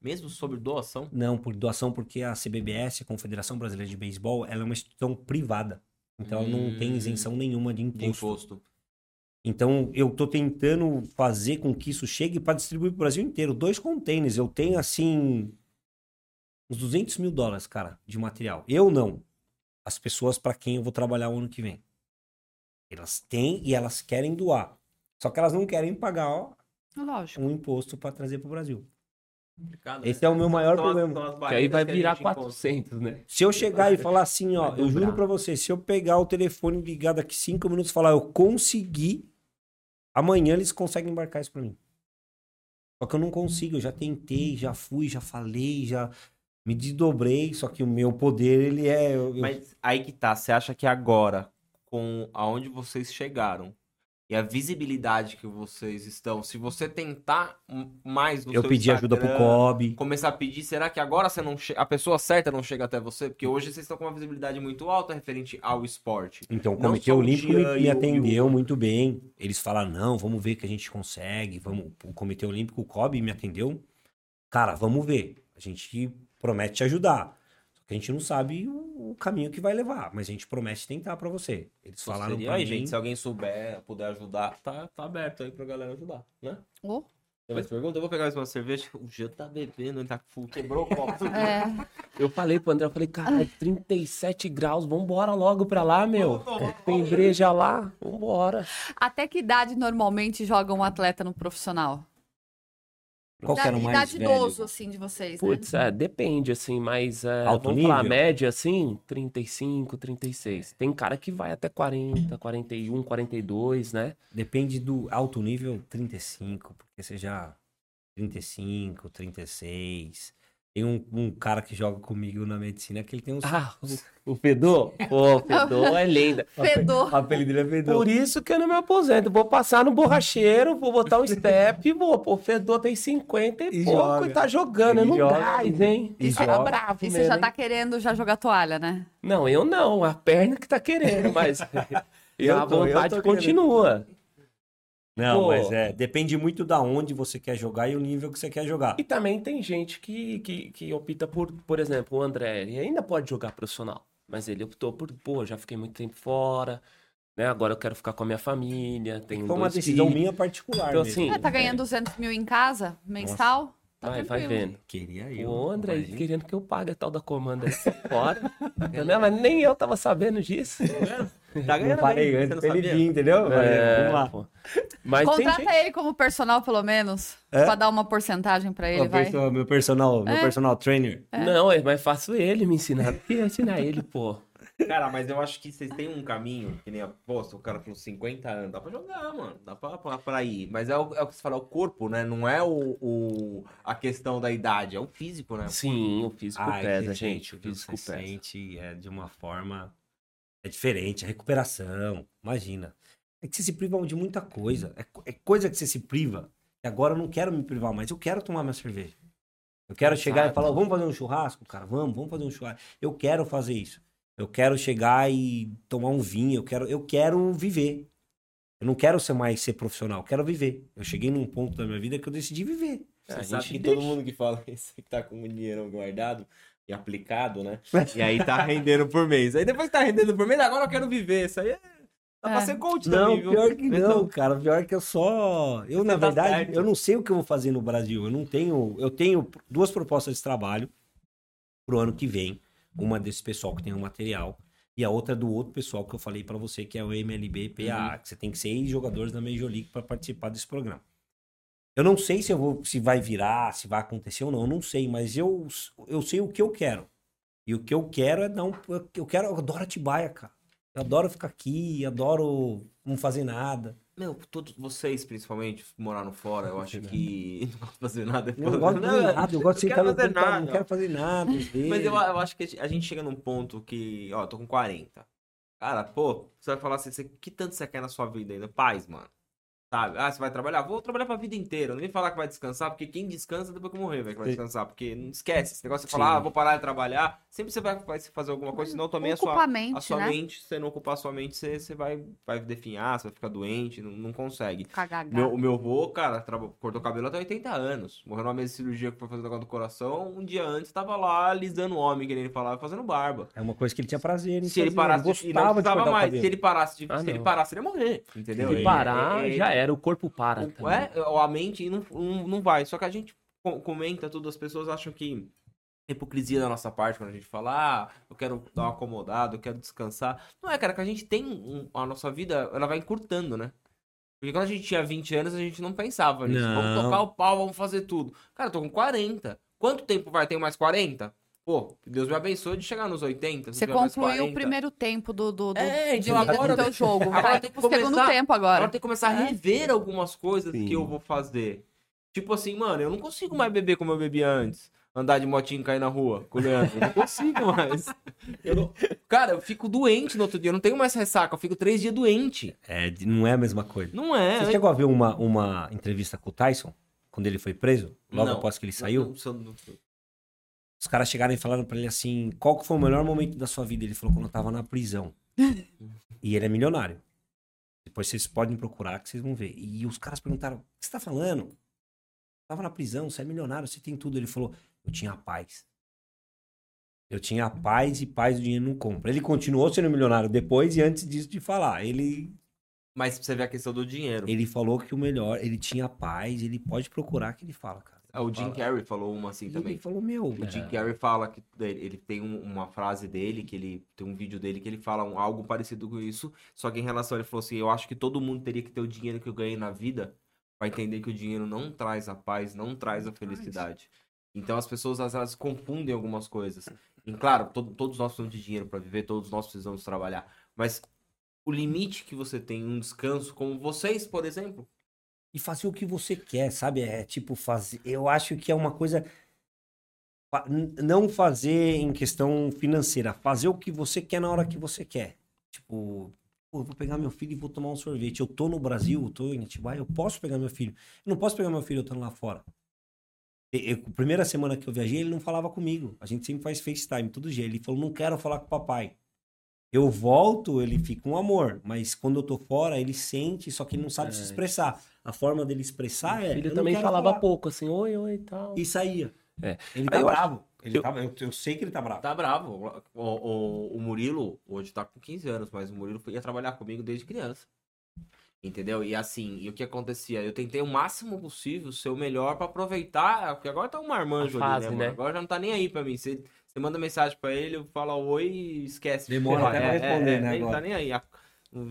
Mesmo sobre doação? Não, por doação, porque a CBBS, a Confederação Brasileira de Beisebol, ela é uma instituição privada. Então ela não tem Hum. isenção nenhuma de De imposto. Então eu tô tentando fazer com que isso chegue para distribuir pro Brasil inteiro. Dois containers, eu tenho assim uns 200 mil dólares, cara, de material. Eu não. As pessoas para quem eu vou trabalhar o ano que vem. Elas têm e elas querem doar. Só que elas não querem pagar ó, Lógico. um imposto para trazer pro Brasil. Complicado, Esse né? é o meu maior problema. as Que aí vai virar gente encontra. 400, né? Se eu chegar e falar assim, ó, eu juro pra você, se eu pegar o telefone e ligar daqui cinco minutos e falar, eu consegui, amanhã eles conseguem embarcar isso pra mim. Só que eu não consigo, eu já tentei, já fui, já falei, já me desdobrei, só que o meu poder, ele é... eu- Mas aí que tá, você acha que agora, com aonde vocês chegaram e a visibilidade que vocês estão, se você tentar mais no Eu seu pedi ajuda pro Instagram, Kobe. começar a pedir, será que agora você não a pessoa certa não chega até você? Porque hoje vocês estão com uma visibilidade muito alta referente ao esporte. Então, o Comitê o Olímpico me, me o- atendeu muito bem. Eles falaram, não, vamos ver que a gente consegue. Vamos... O Comitê Olímpico, o Kobe, me atendeu. Cara, vamos ver. A gente promete te ajudar. A gente não sabe o, o caminho que vai levar. Mas a gente promete tentar pra você. Eles falaram Seria pra aí, mim... gente, se alguém souber, puder ajudar, tá, tá aberto aí pra galera ajudar, né? Oh, Tem mais pergunta? Eu vou pegar mais uma cerveja. O Jean tá bebendo, ele tá full, quebrou o copo. *laughs* é. Eu falei pro André, eu falei, cara, 37 graus, vambora logo pra lá, meu. Tem breja lá, vambora. Até que idade normalmente joga um atleta no profissional? Qual que era o mais idade velho? idoso, assim, de vocês, né? Putz, é, depende, assim, mas é, Alto vamos falar, nível? média, assim, 35, 36. Tem cara que vai até 40, 41, 42, né? Depende do alto nível, 35, porque você já 35, 36. Tem um, um cara que joga comigo na medicina que ele tem uns. Ah, *laughs* o, o Fedor? Pô, o Fedor *laughs* é lenda. Fedor. O apelido dele é Fedor. Por isso que eu não me aposento. Vou passar no borracheiro, vou botar um step e vou. Pô, o Fedor tem 50 e, E pouco joga. e tá jogando. Ele Eu não joga. gás, hein? E Isso tá joga. bravo E você mesmo, já hein? tá querendo já jogar toalha, né? Não, eu não. A perna que tá querendo, mas... e *laughs* Eu a tô- eu vontade tô querendo. Não, Pô. mas é, depende muito da onde você quer jogar e o nível que você quer jogar. E também tem gente que, que, que opta por, por exemplo, o André, ele ainda pode jogar profissional, mas ele optou por, pô, já fiquei muito tempo fora, né? Agora eu quero ficar com a minha família, tenho Foi uma dois decisão filhos. minha particular. Então, mesmo. assim, É, tá ganhando 200 mil em casa, mensal? Tá Vai, vai vendo. Queria eu. O André imagina. querendo que eu pague a tal da comanda fora. *laughs* Entendeu? Mas nem eu tava sabendo disso. Tá *laughs* Não ganhando falei bem, você antes não pra ele vir, entendeu? Eu falei, É, Vamos lá. pô. Mas Contrata gente... ele como personal, pelo menos. É? Pra dar uma porcentagem pra ele, Ó, vai. perso- Meu personal, meu É. personal trainer. Não, é mais fácil ele me ensinar do que ensinar ele, pô. Cara, mas eu acho que vocês têm um caminho, que nem a posta, o cara com 50 anos, dá pra jogar, mano, dá pra, pra, pra ir. Mas é o, é o que você fala, o corpo, né? Não é o, o- a questão da idade, é o físico, né? Sim, o físico Ah, pesa, gente. sente, O físico você pesa. sente é, de uma forma é diferente, a recuperação, imagina. É que você se priva de muita coisa. É, co- é coisa que você se priva. E agora eu não quero me privar mais, eu quero tomar minha cerveja. Eu quero chegar e falar, vamos fazer um churrasco, cara, vamos, vamos fazer um churrasco. Eu quero fazer isso. Eu quero chegar e tomar um vinho, eu quero, eu quero viver. Eu não quero ser mais ser profissional, eu quero viver. Eu cheguei num ponto da minha vida que eu decidi viver. Você A gente que todo mundo que fala *laughs* isso, que tá com o dinheiro guardado e aplicado, né? *laughs* E aí tá rendendo por mês. Aí depois que tá rendendo por mês, agora eu quero viver. Isso aí é... Dá pra É. ser coach Não, também, viu? pior que Então, não, cara. Pior que eu só. Eu, na tá verdade, certo. eu não sei o que eu vou fazer no Brasil. Eu não tenho. Eu tenho duas propostas de trabalho pro ano que vem. Uma desse pessoal que tem o material. E a outra do outro pessoal que eu falei pra você, que é o MLB PA, que você tem seis jogadores da Major League pra participar desse programa. Eu não sei se eu vou, se vai virar, se vai acontecer ou não, eu não sei, mas eu, eu sei o que eu quero. E o que eu quero é dar um. Eu quero, eu adoro Atibaia, cara. Eu adoro ficar aqui, adoro não fazer nada. Meu, todos vocês, principalmente, moraram fora, eu acho que *laughs* *laughs* não gosto de fazer nada. Eu não gosto de fazer nada, eu gosto de não sentar no fazer computador, nada. não quero fazer nada. *laughs* Mas eu, eu acho que a gente chega num ponto que, ó, eu tô com 40. Cara, pô, você vai falar assim, você, que tanto você quer na sua vida ainda? Paz, mano. Sabe? Ah, você vai trabalhar? Vou trabalhar pra vida inteira. Não vem falar que vai descansar, porque quem descansa depois que morrer, velho, que vai descansar. Porque não esquece. Esse negócio de falar, ah, vou parar de trabalhar. Sempre você vai, vai fazer alguma coisa, senão também a sua, Ocupa a mente, a sua né? mente, se você não ocupar a sua mente, você, você vai, vai definhar, você vai ficar doente, não, não consegue. KHH. Meu, o meu avô, cara, cortou cabelo até 80 anos. Morreu numa mesa de cirurgia que foi fazer o negócio do coração. Um dia antes tava lá alisando o homem, que ele falava, fazendo barba. É uma coisa que ele tinha prazer em Se ele fazer, parasse ele de, e não gostava de precisava cortar o mais. cabelo. Se ele parasse de, Ah, se ele não. parasse, ele ia morrer. Entendeu? Se É- parar, é- é- já era. O corpo para o- também. É, a mente não, não, não vai. Só que a gente co- comenta tudo, as pessoas acham que é hipocrisia da nossa parte quando a gente fala, ah, eu quero dar uma acomodada, eu quero descansar. Não é, cara, que a gente tem um- a nossa vida, ela vai encurtando, né? Porque quando a gente tinha 20 anos, a gente não pensava nisso. Vamos tocar o pau, vamos fazer tudo. Cara, eu tô com 40. Quanto tempo vai ter mais 40? Pô, Deus me abençoe de chegar nos 80. se Você concluiu o 40. primeiro tempo do, do, do É, de então vida agora- do teu jogo. *laughs* agora tem que pro segundo começar- tempo Agora agora. tem que começar a É. rever algumas coisas Sim. que eu vou fazer. Tipo assim, mano, eu não consigo mais beber como eu bebia antes. andar de motinho e cair na rua com o Leandro. Eu não consigo mais. *laughs* Eu não- Cara, eu fico doente no outro dia. Eu não tenho mais ressaca. Eu fico três dias doente. É, de- não é a mesma coisa. Não é. Você chegou a ver uma, uma entrevista com o Tyson? Quando ele foi preso? Logo Não. após que ele saiu? Não, não, não, Os caras chegaram e falaram pra ele assim: qual que foi o melhor momento da sua vida? Ele falou quando eu tava na prisão. *laughs* e ele é milionário. Depois vocês podem procurar que vocês vão ver. E os caras perguntaram: o que você tá falando? Eu tava na prisão, você é milionário, você tem tudo. Ele falou: eu tinha paz. Eu tinha paz e paz o dinheiro não compra. Ele continuou sendo milionário depois e antes disso de falar. Ele, Mas você ver a questão do dinheiro. ele falou que o melhor, ele tinha paz, ele pode procurar que ele fala, cara. Ah, O Jim Fala. Carrey falou uma assim E também. Ele falou, meu. O Jim Carrey fala que ele, ele tem um- uma frase dele, que ele tem um vídeo dele que ele fala um- algo parecido com isso, só que em relação ele falou assim, eu acho que todo mundo teria que ter o dinheiro que eu ganhei na vida pra entender que o dinheiro não traz a paz, não traz a felicidade. Então as pessoas às vezes confundem algumas coisas. E claro, todo- todos nós precisamos de dinheiro pra viver, todos nós precisamos trabalhar, mas o limite que você tem, um descanso, como vocês, por exemplo, e fazer o que você quer, sabe? É tipo fazer. Eu acho que é uma coisa. Não fazer em questão financeira, fazer o que você quer na hora que você quer. Tipo, eu vou pegar meu filho e vou tomar um sorvete. Eu tô no Brasil, eu tô em Atibaia, eu posso pegar meu filho. Eu não posso pegar meu filho eu estando lá fora. Eu- primeira semana que eu viajei, ele não falava comigo. A gente sempre faz FaceTime todo dia. Ele falou: não quero falar com o papai. Eu volto, ele fica um amor, mas quando eu tô fora, ele sente, só que ele não sabe se É. expressar. A forma dele expressar é. O filho eu não também falava falar. pouco, assim, oi, oi e tal. E saía. É. Ele tá Aí eu acho- bravo. Ele eu- tá- eu, eu sei que ele tá bravo. Tá bravo. O, o, o Murilo, hoje tá com 15 anos, mas o Murilo ia trabalhar comigo desde criança. Entendeu? E assim, e o que acontecia? Eu tentei o máximo possível ser o melhor pra aproveitar, porque agora tá um marmanjo ali, né, né? Agora já não tá nem aí pra mim. Você, você manda mensagem pra ele, fala oi e esquece. Demora até pra responder, né, Nem agora. tá nem aí.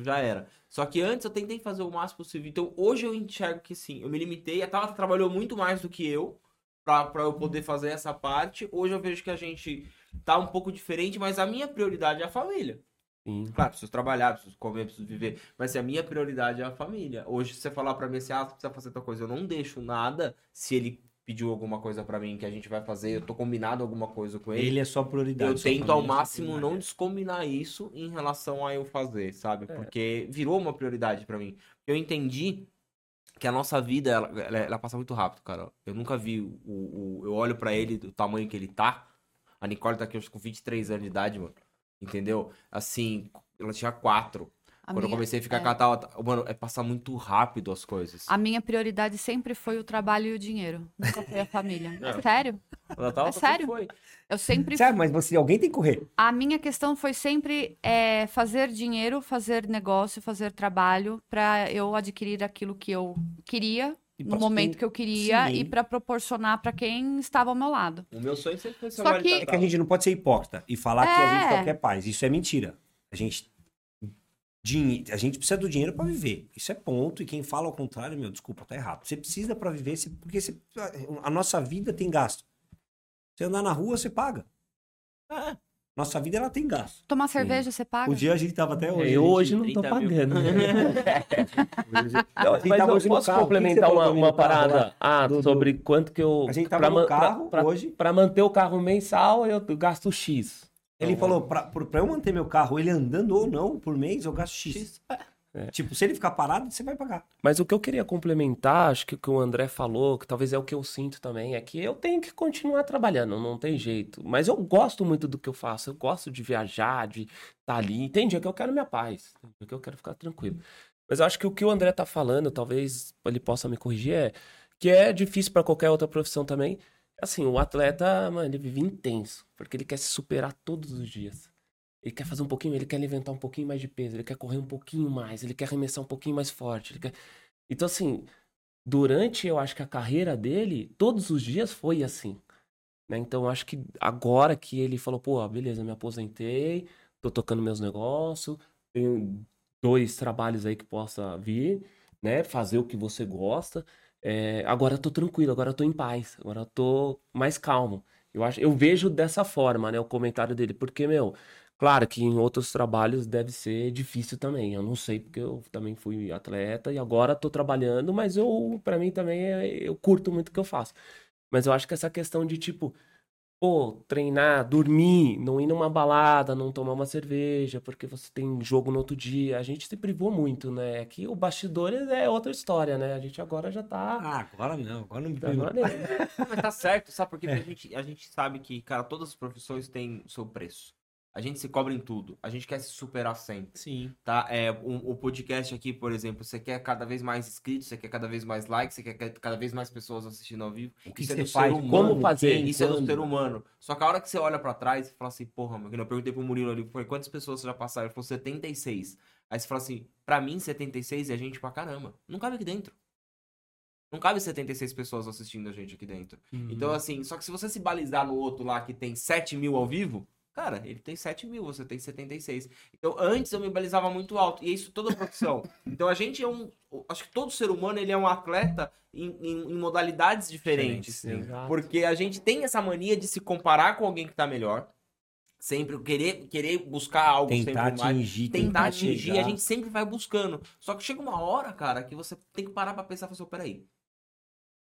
Já era. Só que antes eu tentei fazer o máximo possível. Então hoje eu enxergo que sim, eu me limitei. A Tabata trabalhou muito mais do que eu pra, pra eu poder fazer essa parte. Hoje eu vejo que a gente tá um pouco diferente, mas a minha prioridade é a família. Sim. Claro, preciso trabalhar, preciso comer, preciso viver. Mas assim, a minha prioridade é a família. Hoje, se você falar pra mim assim, ah, você precisa fazer tal coisa, eu não deixo nada. Se ele pediu alguma coisa pra mim que a gente vai fazer, eu tô combinado alguma coisa com ele. Ele é só prioridade. eu tento ao máximo não descombinar isso em relação a eu fazer, sabe? É. Porque virou uma prioridade pra mim. Eu entendi que a nossa vida, ela, ela, ela passa muito rápido, cara. Eu nunca vi o... o- eu olho pra ele, do tamanho que ele tá. A Nicole tá aqui hoje com 23 anos de idade, mano. Entendeu? Assim, ela tinha quatro. A Quando eu minha- comecei a ficar é. com a tal, mano, é passar muito rápido as coisas. A minha prioridade sempre foi o trabalho e o dinheiro. Nunca foi a família. É. Sério? Tava- é sério? Foi. Eu sempre. Sério, mas você, alguém tem que correr. A minha questão foi sempre é, fazer dinheiro, fazer negócio, fazer trabalho para eu adquirir aquilo que eu queria no momento que eu queria Sim. e para proporcionar para quem estava ao meu lado. O meu sonho sempre foi ser Só o que- É que a gente não pode ser hipócrita e falar que a gente É. só quer paz. Isso é mentira. A gente. Dinhe- A gente precisa do dinheiro pra viver. Isso é ponto. E quem fala ao contrário, meu, desculpa, tá errado. Você precisa pra viver, você- porque você- a nossa vida tem gasto. Você andar na rua, você paga. É. Nossa vida, ela tem gasto. Tomar cerveja, você paga? O dia a gente tava até hoje. Eu hoje não tô 30 mil. pagando. *laughs* Não, Mas eu posso complementar uma, uma lá? parada ah, do- do- sobre quanto que eu. A gente tava pra no carro pra- hoje. Pra manter o carro mensal, eu gasto X. Ele falou, pra, pra eu manter meu carro, ele andando ou não, por mês, eu gasto X. X. É. Tipo, se ele ficar parado, você vai pagar. Mas o que eu queria complementar, acho que o que o André falou, que talvez é o que eu sinto também, é que eu tenho que continuar trabalhando, não tem jeito. Mas eu gosto muito do que eu faço, eu gosto de viajar, de estar ali. Tem dia que eu quero minha paz, tem dia que eu quero ficar tranquilo. Mas eu acho que o que o André tá falando, talvez ele possa me corrigir, é que é difícil para qualquer outra profissão também. Assim, o atleta, mano, ele vive intenso, porque ele quer se superar todos os dias. Ele quer fazer um pouquinho, ele quer levantar um pouquinho mais de peso, ele quer correr um pouquinho mais, ele quer arremessar um pouquinho mais forte, quer... Então, assim, durante, eu acho que a carreira dele, todos os dias foi assim. Né? Então, eu acho que agora que ele falou, pô, beleza, me aposentei, tô tocando meus negócios, tenho dois trabalhos aí que possa vir, né? Fazer o que você gosta. É, agora eu tô tranquilo, agora eu tô em paz, agora eu tô mais calmo. Eu acho, eu vejo dessa forma, né, o comentário dele, porque, meu, claro que em outros trabalhos deve ser difícil também. Eu não sei porque eu também fui atleta e agora tô trabalhando, mas eu, para mim também, é- eu curto muito o que eu faço. Mas eu acho que essa questão de, tipo, pô, treinar, dormir, não ir numa balada, não tomar uma cerveja, porque você tem jogo no outro dia. A gente se privou muito, né? Aqui o bastidor é outra história, né? A gente agora já tá. Ah, agora não, agora não me maneiro. Não, mas tá certo, sabe? Porque a, *laughs* gente, a gente sabe que, cara, todas as profissões têm o seu preço. A gente se cobra em tudo. A gente quer se superar sempre. Sim. Tá? É, o, o podcast aqui, por exemplo, você quer cada vez mais inscritos, você quer cada vez mais likes, você quer que- cada vez mais pessoas assistindo ao vivo. O que Isso é você do ser faz? humano. Como fazer? Isso é do Quando? ser humano. Só que a hora que você olha pra trás e fala assim, porra, mano, eu perguntei pro Murilo ali, foi quantas pessoas já passaram? Ele falou 76. Aí você fala assim, pra mim 76 é gente pra caramba. Não cabe aqui dentro. Não cabe 76 pessoas assistindo a gente aqui dentro. Então, assim, só que se você se balizar no outro lá que tem 7 mil ao vivo, cara, ele tem 7 mil, você tem 76. Então, antes eu me balizava muito alto. E é isso toda profissão. Então, a gente é um. Acho que todo ser humano ele é um atleta em, em- em modalidades diferentes. Exato. Porque a gente tem essa mania de se comparar com alguém que tá melhor. Sempre querer, querer buscar algo Tentar sempre mais. atingir, Tentar atingir, chegar. a gente sempre vai buscando. Só que chega uma hora, cara, que você tem que parar pra pensar e falar assim, "Ô, peraí.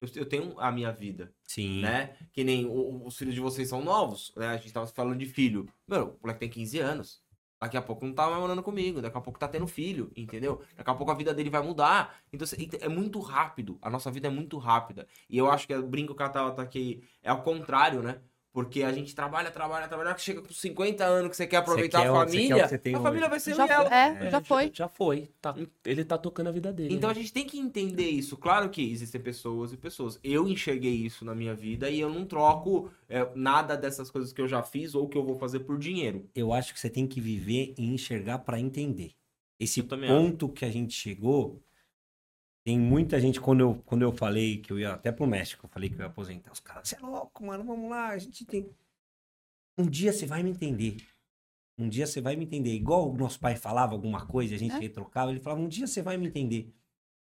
Eu, eu tenho a minha vida Sim. né? Que nem o- os filhos de vocês são novos, né? A gente tava falando de filho. Meu, o moleque tem 15 anos. Daqui a pouco não tá mais morando comigo. Daqui a pouco tá tendo filho, entendeu? Daqui a pouco a vida dele vai mudar. Então é muito rápido. A nossa vida é muito rápida. E eu acho que o brinco que a Tava tá aqui é ao contrário, né? Porque a gente trabalha, trabalha, trabalha, que chega com 50 anos que você quer aproveitar a você quer o família, a hoje. família vai ser Já, ela. é, já foi. Já foi. Tá, ele tá tocando a vida dele. Então a né? gente tem que entender isso. Claro que existem pessoas e pessoas. Eu enxerguei isso na minha vida e eu não troco é, nada dessas coisas que eu já fiz ou que eu vou fazer por dinheiro. Eu acho que você tem que viver e enxergar pra entender. Esse ponto que a gente chegou, tem muita gente, quando eu, quando eu falei que eu ia até pro México, eu falei que eu ia aposentar, os caras, você é louco, mano, vamos lá, a gente tem... Um dia você vai me entender. Um dia você vai me entender. Igual o nosso pai falava alguma coisa, a gente É. retrocava, ele falava, um dia você vai me entender.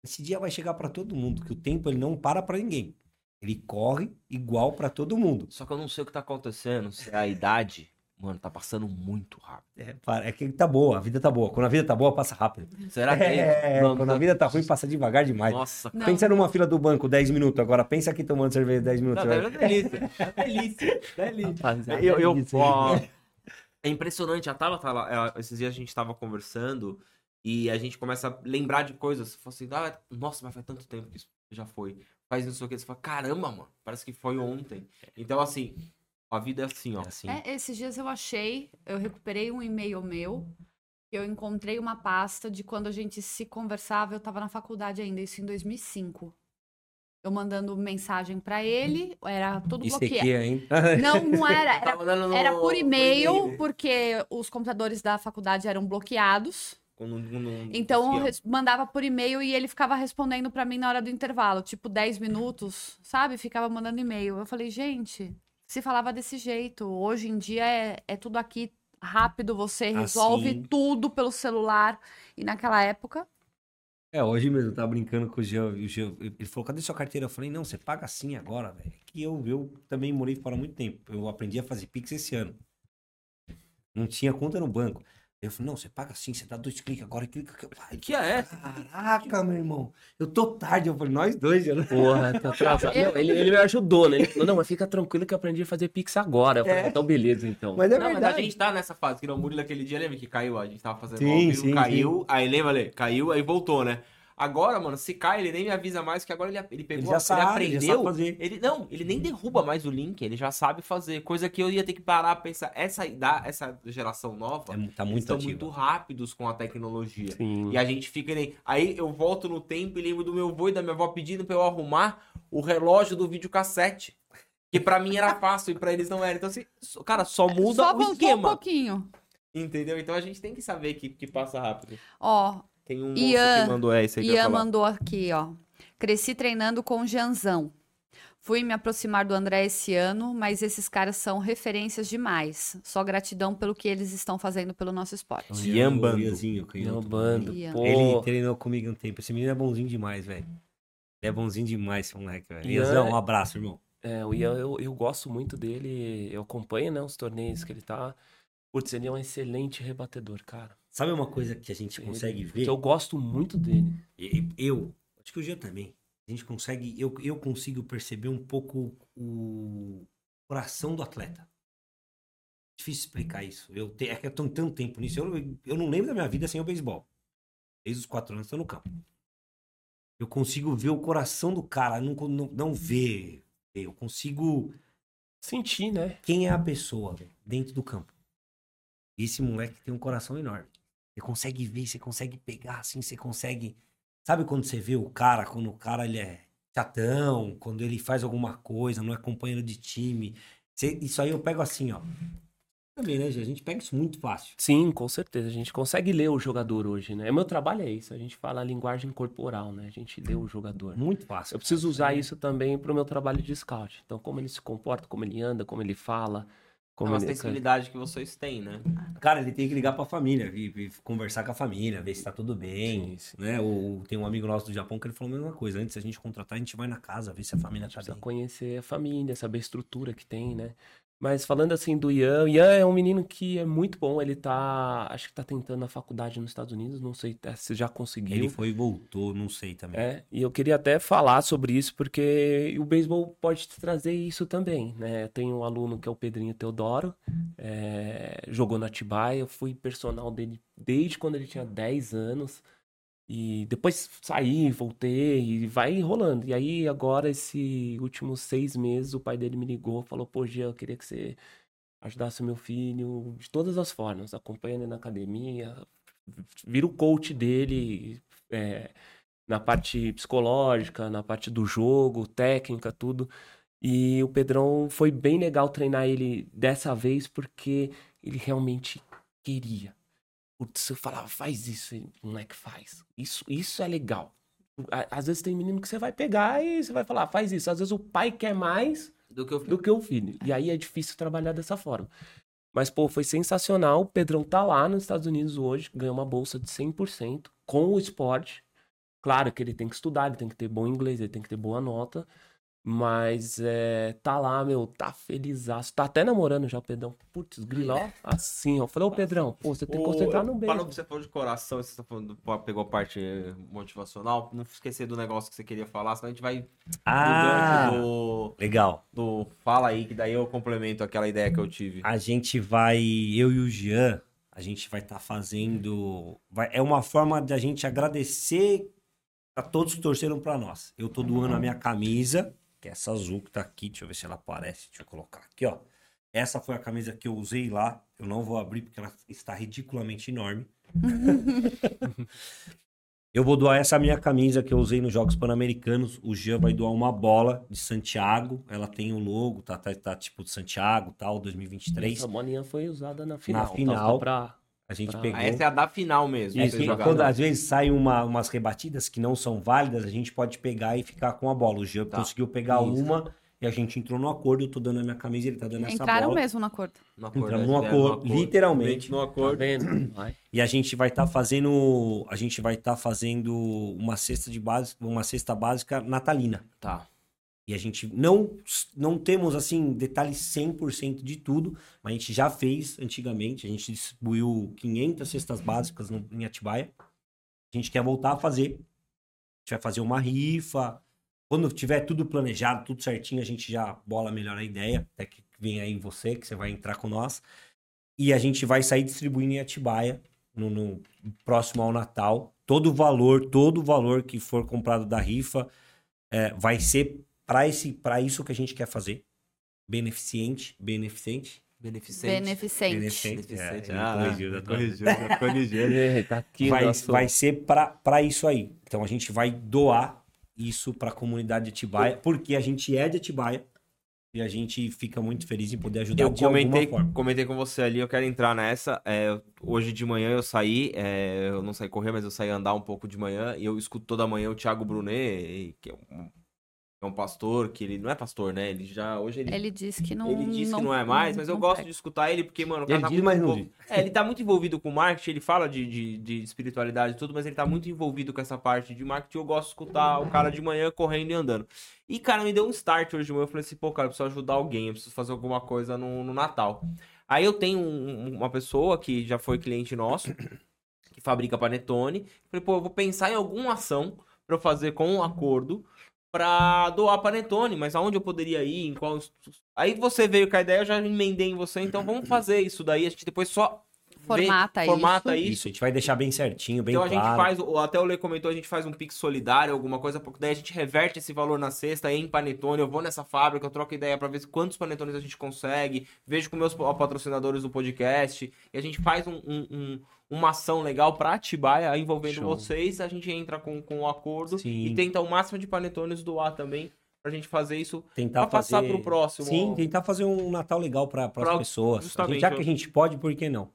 Esse dia vai chegar pra todo mundo, que o tempo ele não para pra ninguém. Ele corre igual pra todo mundo. Só que eu não sei o que tá acontecendo. Se é a idade, mano, tá passando muito rápido. É, para- é que tá boa, a vida tá boa. Quando a vida tá boa, passa rápido. Será que É, Não, quando não- a vida tá ruim, passa devagar demais. Nossa, Não. Pensa numa fila do banco, 10 minutos. Agora pensa aqui tomando cerveja 10 minutos. Não, Você tá vai- *laughs* delícia. Tá delícia. delícia. Rapaziada, Eu, eu, é ó, é impressionante. A Tava, lá, é, esses dias a gente tava conversando e a gente começa a lembrar de coisas. Fala assim, ah, nossa, mas faz tanto tempo que isso já foi. Faz não sei o que. Você fala, caramba, mano, parece que foi ontem. Então, assim, a vida é assim, ó. É assim. É, esses dias eu achei, eu recuperei um e-mail meu, eu encontrei uma pasta de quando a gente se conversava, eu tava na faculdade ainda, isso em 2005. Eu mandando mensagem pra ele, era tudo Isso bloqueado. aqui, hein? *laughs* Não, não *laughs* era, era, no- era por e-mail, porque os computadores da faculdade eram bloqueados. Não- não- não Então eu mandava por e-mail e ele ficava respondendo pra mim na hora do intervalo, tipo 10 minutos, sabe? Ficava mandando e-mail. Eu falei, gente, se falava desse jeito. Hoje em dia é, é tudo aqui rápido, você resolve Assim. tudo pelo celular. E naquela época, É, hoje mesmo eu tava brincando com o Jean. o Jean- ele falou, cadê sua carteira? Eu falei, não, você paga assim agora, velho. É Que eu, eu também morei fora muito tempo. Eu aprendi a fazer Pix esse ano. Não tinha conta no banco. Eu falei, não, você paga assim, você dá dois cliques agora e clica. Ai, Que é? Caraca, meu irmão. Eu tô tarde. Eu falei, nós dois, já não *laughs* Porra, tá atrasado. Não, ele, ele me ajudou, né? Ele falou, não, mas fica tranquilo que eu aprendi a fazer Pix agora. Eu falei, É. então beleza, então. Mas é não, mas verdade. a gente tá nessa fase, que não, o Murilo aquele dia, lembra que caiu? A gente tava fazendo Sim, vivo, sim, caiu, aí lembra, Lê? Caiu, aí voltou, né? Agora, mano, se cai, ele nem me avisa mais, que agora ele, ele pegou, Ele já sabe, ele já aprendeu. sabe fazer. Ele, não, ele nem derruba mais o link, ele já sabe fazer. Coisa que eu ia ter que parar pra pensar. Essa, essa geração nova, É, tá eles muito estão ativo. muito rápidos com a tecnologia. Sim. E a gente fica nem. Aí eu volto no tempo e lembro do meu avô e da minha avó pedindo pra eu arrumar o relógio do videocassete. Que pra mim era fácil e pra eles não era. Então, assim, só- cara, só muda só o voltou um esquema. pouquinho. Entendeu? Então a gente tem que saber que, que passa rápido. Ó, Tem um moço Ian- que mandou aí que eu ia Ian mandou aqui, ó. Cresci treinando com o Janzão. Fui me aproximar do André esse ano, mas esses caras são referências demais. Só gratidão pelo que eles estão fazendo pelo nosso esporte. O Ian Bando. bando. Ian. Pô, Ele treinou comigo um tempo. Esse menino é bonzinho demais, velho. Ele é bonzinho demais, esse moleque, velho. Ian Ianzão, é- um abraço, irmão. É, o Ian, eu, eu gosto muito dele, eu acompanho, né, os torneios que ele tá. Putz, ele é um excelente rebatedor, cara. Sabe uma coisa que a gente consegue ver? Eu gosto muito dele. Eu, acho que o Jean também. A gente consegue, eu, eu consigo perceber um pouco o coração do atleta. Difícil explicar isso. Eu te, é que eu tô tanto tempo nisso. Eu, eu não lembro da minha vida sem o beisebol. Desde os quatro anos eu tô no campo. Eu consigo ver o coração do cara, não, não, não ver. Eu consigo Sentir, né? quem é a pessoa dentro do campo. Esse moleque tem um coração enorme. Você consegue ver, você consegue pegar assim, você consegue. Sabe quando você vê o cara, quando o cara ele é chatão, quando ele faz alguma coisa, não é companheiro de time. Você- isso aí eu pego assim, ó. Também, né, gente? A gente pega isso muito fácil. Sim, com certeza. A gente consegue ler o jogador hoje, né? Meu trabalho é isso. A gente fala a linguagem corporal, né? A gente lê o jogador. Muito fácil. Eu preciso usar isso também pro meu trabalho de scout. Então, como ele se comporta, como ele anda, como ele fala, É como uma ele... sensibilidade que vocês têm, né? Cara, ele tem que ligar pra família, vir, vir conversar com a família, ver se tá tudo bem. Sim, sim. Né? O, tem um amigo nosso do Japão que ele falou a mesma coisa. Antes da gente contratar, a gente vai na casa, ver se a família tá Precisa bem. conhecer a família, saber a estrutura que tem, né? Mas falando assim do Ian, Ian é um menino que é muito bom. Ele tá, acho que tá tentando a faculdade nos Estados Unidos, não sei eh, se já conseguiu. Ele foi e voltou, não sei também. É, e eu queria até falar sobre isso, porque o beisebol pode te trazer isso também, né? Tem um aluno que é o Pedrinho Teodoro, é, jogou no Atibaia, eu fui personal dele desde quando ele tinha 10 anos, e depois saí, voltei, e vai rolando. E aí, agora, esses últimos seis meses, o pai dele me ligou, falou, pô, Jean, eu queria que você ajudasse o meu filho de todas as formas, acompanha ele na academia, vira o coach dele, é, na parte psicológica, na parte do jogo, técnica, tudo. E o Pedrão foi bem legal treinar ele dessa vez porque ele realmente queria. Putz, eu falava, faz isso, ele, moleque, faz. Isso, isso é legal. Às vezes tem menino que você vai pegar e você vai falar, faz isso. Às vezes o pai quer mais Do que eu do que o filho. E aí é difícil trabalhar dessa forma. Mas, pô, foi sensacional. O Pedrão tá lá nos Estados Unidos hoje, ganhou uma bolsa de 100% com o esporte. Claro que ele tem que estudar, ele tem que ter bom inglês, ele tem que ter boa nota. Mas é, tá lá, meu, tá felizaço. Tá até namorando já o Pedrão. Putz, grilo, ó, assim, ó. Falei, ô Pedrão, pô, você tem que concentrar no Falou beijo. que você falou de coração, você tá falando, pegou a parte eh, motivacional. Não esquecer do negócio que você queria falar, senão a gente vai Ah, do legal. do fala aí, que daí eu complemento aquela ideia que eu tive. A gente vai, eu e o Jean, a gente vai estar fazendo. vai- é uma forma de a gente agradecer a todos que torceram pra nós. Eu tô doando a minha camisa, que é essa azul que tá aqui. Deixa eu ver se ela aparece. Deixa eu colocar aqui, ó. Essa foi a camisa que eu usei lá. Eu não vou abrir porque ela está ridiculamente enorme. *laughs* eu vou doar essa minha camisa que eu usei nos Jogos Pan-Americanos. O Jean vai doar uma bola de Santiago. Ela tem o logo, tá, tá, tá tipo de Santiago, tal, 2023. Essa bolinha foi usada na final. tá? final. Só pra... A gente Ah, pegou. Essa é a da final mesmo. É jogaram. quando às vezes saem uma, umas rebatidas que não são válidas, a gente pode pegar e ficar com a bola. O Jean Tá. conseguiu pegar Isso. uma e a gente entrou no acordo. Eu tô dando a minha camisa, ele tá dando essa Entraram bola. mesmo no acordo. No acordo, Entramos no Tiveram acordo, literalmente. No Tá acordo. vendo? *clears throat* Vai. E a gente vai estar fazendo, a gente vai estar fazendo uma cesta de base, uma cesta básica natalina. Tá. E a gente não não temos assim detalhes 100% de tudo, mas a gente já fez antigamente, a gente distribuiu 500 cestas básicas no, em Atibaia. A gente quer voltar a fazer. A gente vai fazer uma rifa. Quando tiver tudo planejado, tudo certinho, a gente já bola melhor a ideia, até que vem aí você, que você vai entrar com nós. E a gente vai sair distribuindo em Atibaia, no, no próximo ao Natal. Todo o valor, todo o valor que for comprado da rifa é, vai ser para esse para isso que a gente quer fazer. Beneficente, beneficente. Beneficente. Beneficente. Beneficente. Beneficente. É, Ah, corrigiu, tá- corrigiu, já corrigiu. *laughs* Tá aqui vai, nosso- vai ser para isso aí. Então a gente vai doar isso para a comunidade de Atibaia, porque a gente é de Atibaia e a gente fica muito feliz em poder ajudar Eu de comentei, alguma forma. comentei com você ali, eu quero entrar nessa. É, hoje de manhã eu saí, é, eu não saí correr, mas eu saí andar um pouco de manhã e eu escuto toda manhã o Thiago Brunet, que é um, é um pastor, que ele não é pastor, né? Ele já, hoje ele, Ele disse que não. ele disse que não é mais, mas eu gosto de escutar ele porque, mano, o cara Ele tá diz, muito mas envolvido. É, ele tá muito envolvido com marketing, ele fala de, de, de espiritualidade e tudo, mas ele tá muito envolvido com essa parte de marketing. Eu gosto de escutar o cara de manhã correndo e andando. E, cara, me deu um start hoje de manhã. Eu falei assim, pô, cara, eu preciso ajudar alguém, eu preciso fazer alguma coisa no, no Natal. Aí eu tenho um- uma pessoa que já foi cliente nosso, que fabrica panetone. Falei, pô, eu vou pensar em alguma ação pra eu fazer com um acordo pra doar panetone, mas aonde eu poderia ir, em qual... Aí você veio com a ideia, eu já emendei em você, então vamos fazer isso daí, a gente depois só vê- Formata formata isso. isso. Isso, a gente vai deixar bem certinho, bem Então a claro. gente faz, até o Lê comentou, a gente faz um Pix solidário, alguma coisa, porque daí a gente reverte esse valor na cesta em panetone. Eu vou nessa fábrica, eu troco ideia pra ver quantos panetones a gente consegue, vejo com meus pa- patrocinadores do podcast, e a gente faz um- um- um- uma ação legal pra Atibaia, envolvendo Show. vocês, a gente entra com, com o acordo Sim. e tenta o máximo de panetones doar também, pra gente fazer isso tentar pra passar fazer... pro próximo. Sim, tentar fazer um Natal legal para as Pra- pessoas. A justamente, gente- já que a gente pode, por que não?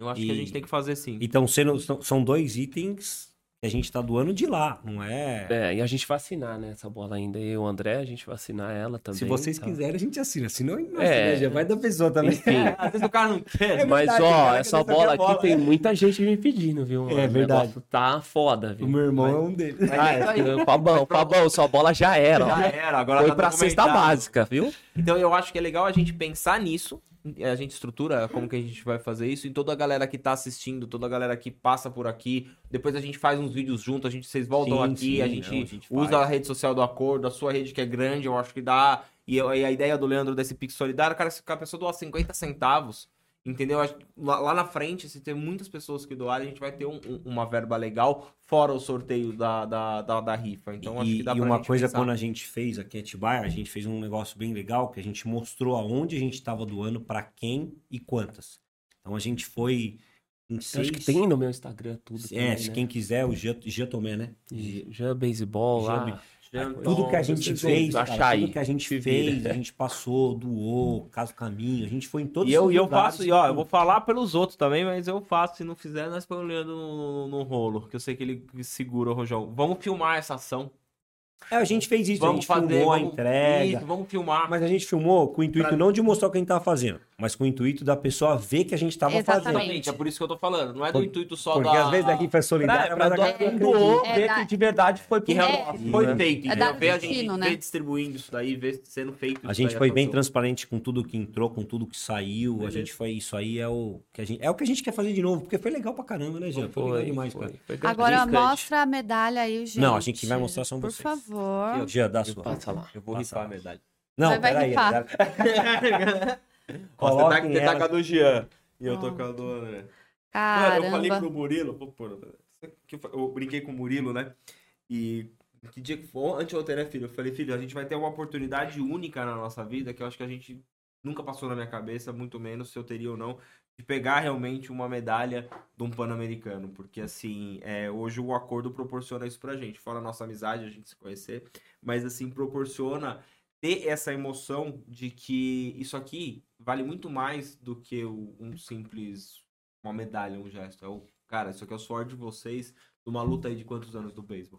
Eu acho que a E- gente tem que fazer sim. Então, sendo, são- dois itens que a gente tá doando de lá, não é? É, e a gente vai assinar, né? Essa bola ainda. Eu e o André, a gente vai assinar ela também. Se vocês tá? quiserem, a gente assina. Se não, não É. assina, já vai da pessoa também. Enfim. *laughs* Às vezes o cara não quer. Mas, verdade, ó, cara, essa bola aqui é bola. tem muita gente me pedindo, viu? mano? É verdade. Tá foda, viu? O meu irmão é um deles. Ah, é, Fabão, Fabão, sua bola já era, ó. Já era, agora Foi tá pra cesta básica, viu? Então eu acho que é legal a gente pensar nisso. A gente estrutura como que a gente vai fazer isso. E toda a galera que tá assistindo, toda a galera que passa por aqui. Depois a gente faz uns vídeos juntos, a gente, vocês voltam Sim, aqui, sim, a, não, gente a gente usa faz. a rede social do acordo, a sua rede que é grande, eu acho que dá. E, e a ideia do Leandro desse Pix Solidário, cara, se a pessoa doar 50 centavos, entendeu? Acho Lá, na frente, se ter muitas pessoas que doarem, a gente vai ter um- um- uma verba legal, fora o sorteio da, da, da, da rifa. Então acho e, que dá e pra uma gente coisa, pensar. quando a gente fez aqui em Atibaia, a gente fez um negócio bem legal, que a gente mostrou aonde a gente estava doando, para quem e quantas. Então a gente foi seis... acho que tem no meu Instagram tudo. É, também, se né? quem quiser, o Jean Jean Tomé, né? Já beisebol lá. Então, Tudo que a gente fez, cara, achar aí. tudo que a gente fez, a gente passou, doou, caso caminho, a gente foi em todos E eu, os e eu lugares. faço, e ó, eu vou falar pelos outros também, mas eu faço. Se não fizer, nós põe o Leandro no, no, no rolo, que eu sei que ele segura o Rojão. Vamos filmar essa ação. É, a gente fez isso, a Vamos gente fazer. filmou a vamos, entrega. Isso, vamos filmar. Mas a gente filmou com o intuito Pra- não de mostrar o que a gente tava fazendo, mas com o intuito da pessoa ver que a gente tava Exatamente. fazendo. Exatamente, é por isso que eu tô falando. Não é do Por- intuito só Porque da... às vezes a rifa é solidária, pra mas a doar galera quem não doou. É ver que de verdade foi pro Que realmente É. foi né? feito, É entendeu? dado Ver a destino, gente né? ver distribuindo isso daí, ver sendo feito A gente daí, foi bem transparente com tudo que entrou, com tudo que saiu. A Beleza. gente foi isso aí é o que a gente é o que a gente quer fazer de novo, porque foi legal pra caramba, né, Jean? Foi, legal demais, cara. foi Agora gratificante. mostra a medalha aí, gente. Não, a gente vai mostrar são Por vocês. favor. Jean, dá a sua. Passa lá. Eu vou Passa rifar a lá. medalha. Não, Vai- vai peraí. rifar. *laughs* Ó, você tá, você tá com a do Jean. E eu tô com a do André. Mano, eu falei pro Murilo, vou pôr, que eu fa- eu brinquei com o Murilo, né? E que dia que foi? Anteontem, né, filho? Eu falei, filho, a gente vai ter uma oportunidade única na nossa vida que eu acho que a gente nunca passou na minha cabeça, muito menos se eu teria ou não, de pegar realmente uma medalha de um Pan-Americano. Porque, assim, é, hoje o acordo proporciona isso pra gente. Fora a nossa amizade, a gente se conhecer, mas, assim, proporciona ter essa emoção de que isso aqui vale muito mais do que um simples uma medalha, um gesto. É o, cara, isso aqui é o suor de vocês de uma luta aí de quantos anos do beisebol?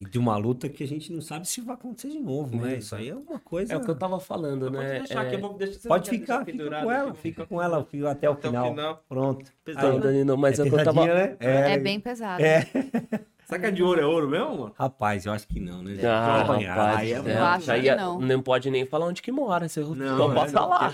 E de uma luta que a gente não sabe se vai acontecer de novo, né? Isso aí é uma coisa. É o que eu tava falando, Pode né? deixar É, que eu vou deixar você Pode ficar, deixar fica com ela, fica com ela fio até o Até final. o final. Pronto. Pesado. Então, Danilo, mas é é eu tava. né? É bem pesado. É. Será que a de ouro é ouro mesmo, mano? Rapaz, eu acho que não, né? Ah, rapaz, aí é é, Eu acho que ia- não. não pode nem falar onde que mora, você Não, só é, passa não, lá.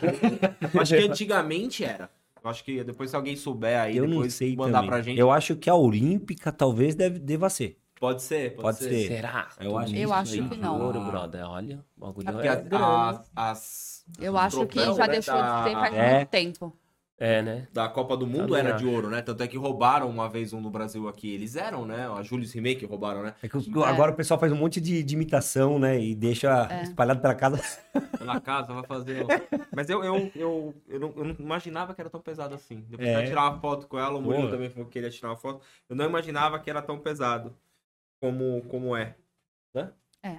Eu acho que antigamente era. Eu acho que depois se alguém souber aí, Eu não depois sei mandar também. pra gente. Eu acho que a Olímpica talvez deve, deva ser. Pode ser, pode, Pode ser. ser. Será? Eu acho- Eu acho aí que não. Ouro, brother, olha, o bagulho É é grana. as- as- Eu acho que já né, deixou de ter faz É. muito tempo. É, né? da Copa do Mundo Também era acho. de ouro, né? Tanto é que roubaram uma vez um no Brasil aqui. Eles eram, né? A Julius Remake roubaram, né? É que o- agora o pessoal faz um monte de, de imitação, né? E deixa É. espalhado pela casa. Na casa, vai fazer. Mas eu, eu, eu, eu, não, eu não imaginava que era tão pesado assim. Depois É. tirar uma foto com ela, o Murilo também falou que queria tirar uma foto. Eu não imaginava que era tão pesado como, como é. Né? É.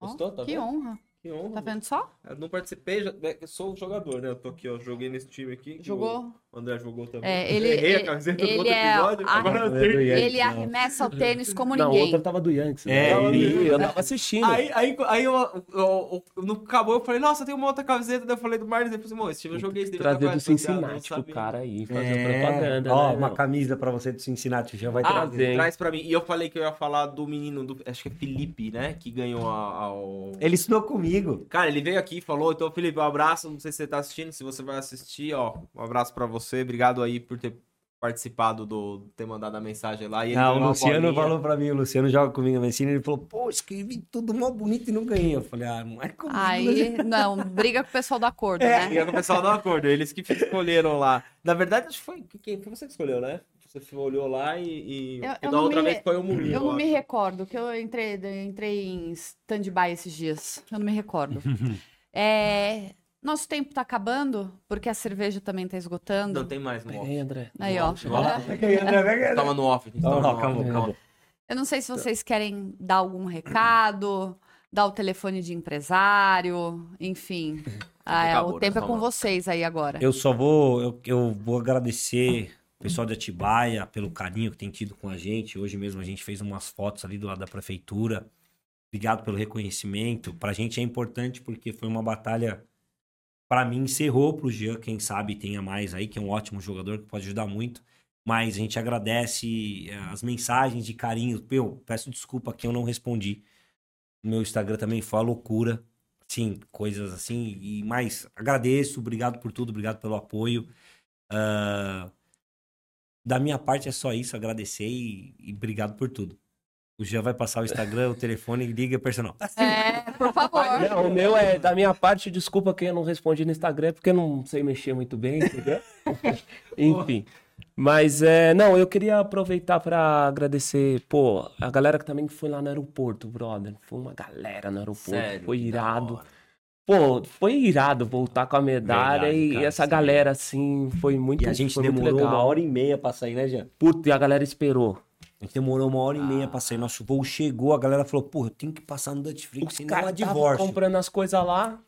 Gostou? Tá que vendo? honra. Que honra. Tá vendo só? Eu não participei, já- é, eu sou jogador, né? Eu tô aqui, ó. Joguei nesse time aqui. Jogou? O André jogou também. É, *laughs* ele- Errei ele- a camiseta do ele outro é episódio. Agora eu Não, acertei. não. Ele arremessa o tênis como Não, ninguém. outra tava do Yankees. É, eu, ele- eu tava assistindo. Aí, aí, aí eu, eu, eu- no acabou, eu falei, nossa, tem uma outra camiseta. Daí eu falei do Marlins. Depois, irmão, esse time eu joguei esse time. Trazer do não Cincinnati pro sabia. cara aí, fazer É, propaganda, Ó, né? uma meu? camisa pra você do Cincinnati já vai Ah, trazer. traz pra mim. E eu falei que eu ia falar do menino, do, acho que é Felipe, né? Que ganhou a- ao. Ele estudou comigo. Cara, ele veio aqui e falou, então, Felipe, um abraço. Não sei se você tá assistindo, se você vai assistir, ó. Um abraço pra você. Obrigado aí por ter participado do ter mandado a mensagem lá. E ele Ah, o Luciano falou pra mim, o Luciano joga comigo a medicina, ele falou, pô, escrevi tudo mó bonito e não ganhei. Eu falei, ah, não é comigo. Aí, não, briga com o pessoal do acordo, *laughs* É. E né? é com o pessoal do acordo, eles que escolheram lá. Na verdade, acho que foi, quem, foi você que escolheu, né? Você olhou lá e. e... Eu- eu da não outra me vez re- foi o Murilo. Eu não me recordo, que eu entrei, eu entrei em stand-by esses dias. Eu não me recordo. *laughs* É, nosso tempo tá acabando, porque a cerveja também tá esgotando. Não tem mais no off. Peraí, André. Aí, ó. Tava no off. a gente tava no Não. acabou. Eu não sei se vocês querem dar algum recado, dar o telefone de empresário, enfim. *laughs* Ah, é, o tempo é né? com vocês aí agora. Eu só vou, eu, eu vou agradecer o pessoal de Atibaia pelo carinho que tem tido com a gente. Hoje mesmo a gente fez umas fotos ali do lado da prefeitura. Obrigado pelo reconhecimento. Pra gente é importante porque foi uma batalha. Pra mim, encerrou pro Jean, quem sabe tenha mais aí, que é um ótimo jogador que pode ajudar muito. Mas a gente agradece eh, as mensagens de carinho. Eu peço desculpa que eu não respondi. Meu Instagram também foi uma loucura. Sim, coisas assim. E mais, agradeço, obrigado por tudo, obrigado pelo apoio. Ah, da minha parte é só isso, agradecer e, e obrigado por tudo. O Jean vai passar o Instagram, o telefone e liga personal. *laughs* É, por favor. Não, o meu é da minha parte, desculpa que eu não respondi no Instagram, porque eu não sei mexer muito bem, entendeu? *laughs* Enfim. Mas é, não, eu queria aproveitar pra agradecer, pô, a galera que também foi lá no aeroporto, brother. Foi uma galera no aeroporto, Sério, foi irado. Pô, foi irado voltar com a medalha Verdade, e cara, essa sim. galera assim, foi muito E a gente demorou uma hora e meia pra sair, né, Jean? Puta, e a galera esperou. A gente demorou uma hora e meia pra sair. Nosso voo chegou, a galera falou, pô, eu tenho que passar no Dutch Os senão caras é divórcio. comprando as coisas lá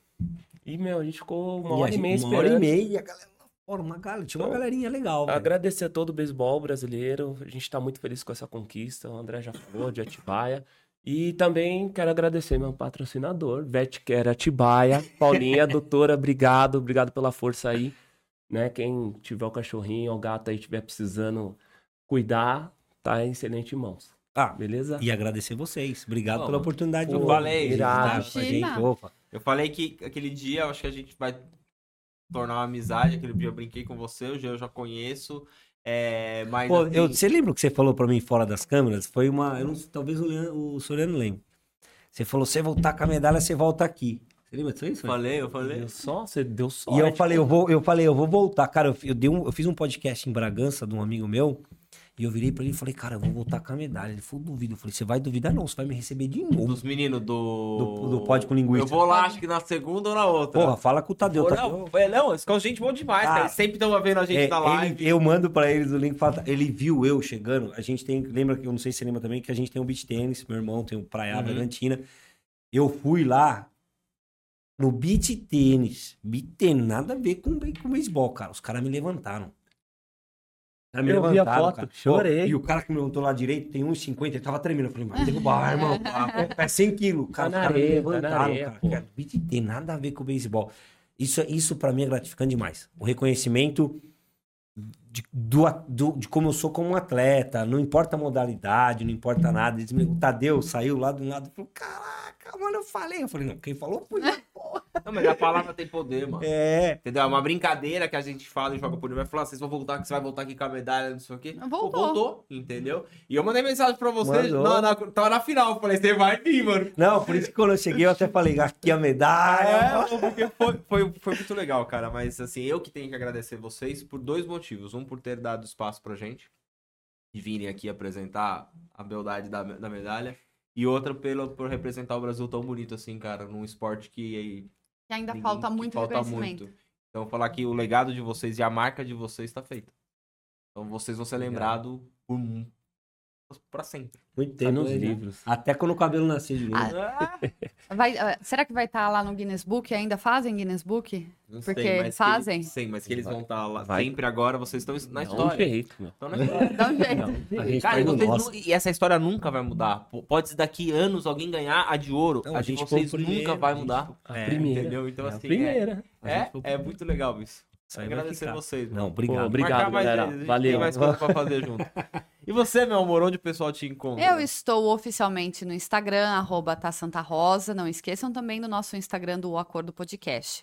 e, meu, a gente ficou uma E hora e meia uma esperando. hora e meia a galera uma galera, tinha uma Então, galerinha legal. velho. Agradecer a todo o beisebol brasileiro. A gente tá muito feliz com essa conquista. O André já falou de Atibaia. E também quero agradecer meu patrocinador, Vetcare Atibaia. Paulinha, doutora, obrigado. Obrigado pela força aí. Né? Quem tiver o cachorrinho ou o gato aí estiver precisando cuidar, tá em excelente mãos. Ah, Beleza? e agradecer vocês. Obrigado Pô, pela oportunidade de eu falei, irado. gente. Opa. Eu falei que aquele dia, eu acho que a gente vai tornar uma amizade. Aquele dia eu brinquei com você, Jean eu já conheço. É, mas Pô, assim, eu- você lembra o que você falou pra mim fora das câmeras? Foi uma. Eu não, talvez o, Leandro, o Soriano lembre. Você falou: você voltar com a medalha, você volta aqui. Você lembra disso aí? Soriano? falei, eu falei. Deu só, você deu sorte. E eu falei, eu vou, eu falei, eu vou voltar. Cara, eu, eu, dei um- eu fiz um podcast em Bragança de um amigo meu. E eu virei pra ele e falei, cara, eu vou voltar com a medalha. Ele falou, duvido. Eu falei, você vai duvidar? Não, você vai me receber de novo. Dos meninos do... Do- do Pode com Linguiça. Eu vou lá, acho que na segunda ou na outra. Porra, fala com o Tadeu. Pô, Tadeu não, é, não, eles ficam gente boa demais, Ah. cara. Eles sempre estão vendo a gente É, na live. ele- eu mando pra eles o link. fala- Ele viu eu chegando. A gente tem. Lembra que eu não sei se você lembra também que a gente tem um beach tênis. Meu irmão tem o Praia Uhum. Bergantina. Eu fui lá no beach tênis. Beach tênis, nada a ver com, com beisebol, cara. Os caras me levantaram. Caras me Eu vi a foto, cara. chorei. E o cara que me levantou lá direito tem 1,50. Ele tava tremendo. Eu falei, vai derrubar, *laughs* irmão. É 100 quilos. Cara, Tá na areia, tá na levantaram, areia, cara. cara. Tênis, nada a ver com o beisebol. Isso, isso para mim é gratificante demais. O reconhecimento de, do, do- de como eu sou como um atleta, não importa a modalidade, não importa nada. Eles me- o Tadeu saiu lá do lado e falou: Caraca, mano, eu falei. Eu falei: Não, quem falou foi. *laughs* eu, porra." Não, mas a palavra tem poder, mano. é. Entendeu? É uma brincadeira que a gente fala e joga por vai falar, vocês vão voltar, que você vai voltar aqui com a medalha, não sei o quê. Voltou. Pô, voltou, entendeu? E eu mandei mensagem pra você, Mandou. na, na, tava na final, eu falei, você vai vir, mano. Não, por isso que quando eu cheguei eu até falei: Aqui a medalha. É, porque foi, foi, foi muito legal, cara. Mas assim, eu que tenho que agradecer vocês por dois motivos. Um, por ter dado espaço pra gente e virem aqui apresentar a beldade da, da medalha. E outra, pelo, por representar o Brasil tão bonito assim, cara, num esporte que Que ainda Ninguém- falta muito falta reconhecimento. muito. Então, falar que o legado de vocês e a marca de vocês está feita. Então, vocês vão ser lembrados por pra sempre. Muito Tá tempo. nos né? livros. Até quando o cabelo nascer de novo. Ah, Vai, ah, será que vai estar lá no Guinness Book? Ainda fazem Guinness Book? Não Porque sei, mas fazem? Que, sim, mas que eles Vai- vão estar lá vai- sempre agora, vocês estão na Dá um história. jeito, meu. Estão na história. Dá um jeito. Um Cara, e, e essa história nunca vai mudar. Pode ser daqui anos alguém ganhar a de ouro. Não, a, a de gente vocês primeiro, nunca vai mudar. A É, primeira. Entendeu? Então, É a assim, primeira. É, foi- é, é muito legal isso. Agradecer vocês, Não, obrigado. Pô, obrigado, galera. Valeu. Tem mais coisa pra fazer junto. *laughs* E você, meu amor, onde o pessoal te encontra? Eu estou oficialmente no Instagram, arroba tá Santa Rosa. Não esqueçam também do nosso Instagram do Acordo Podcast.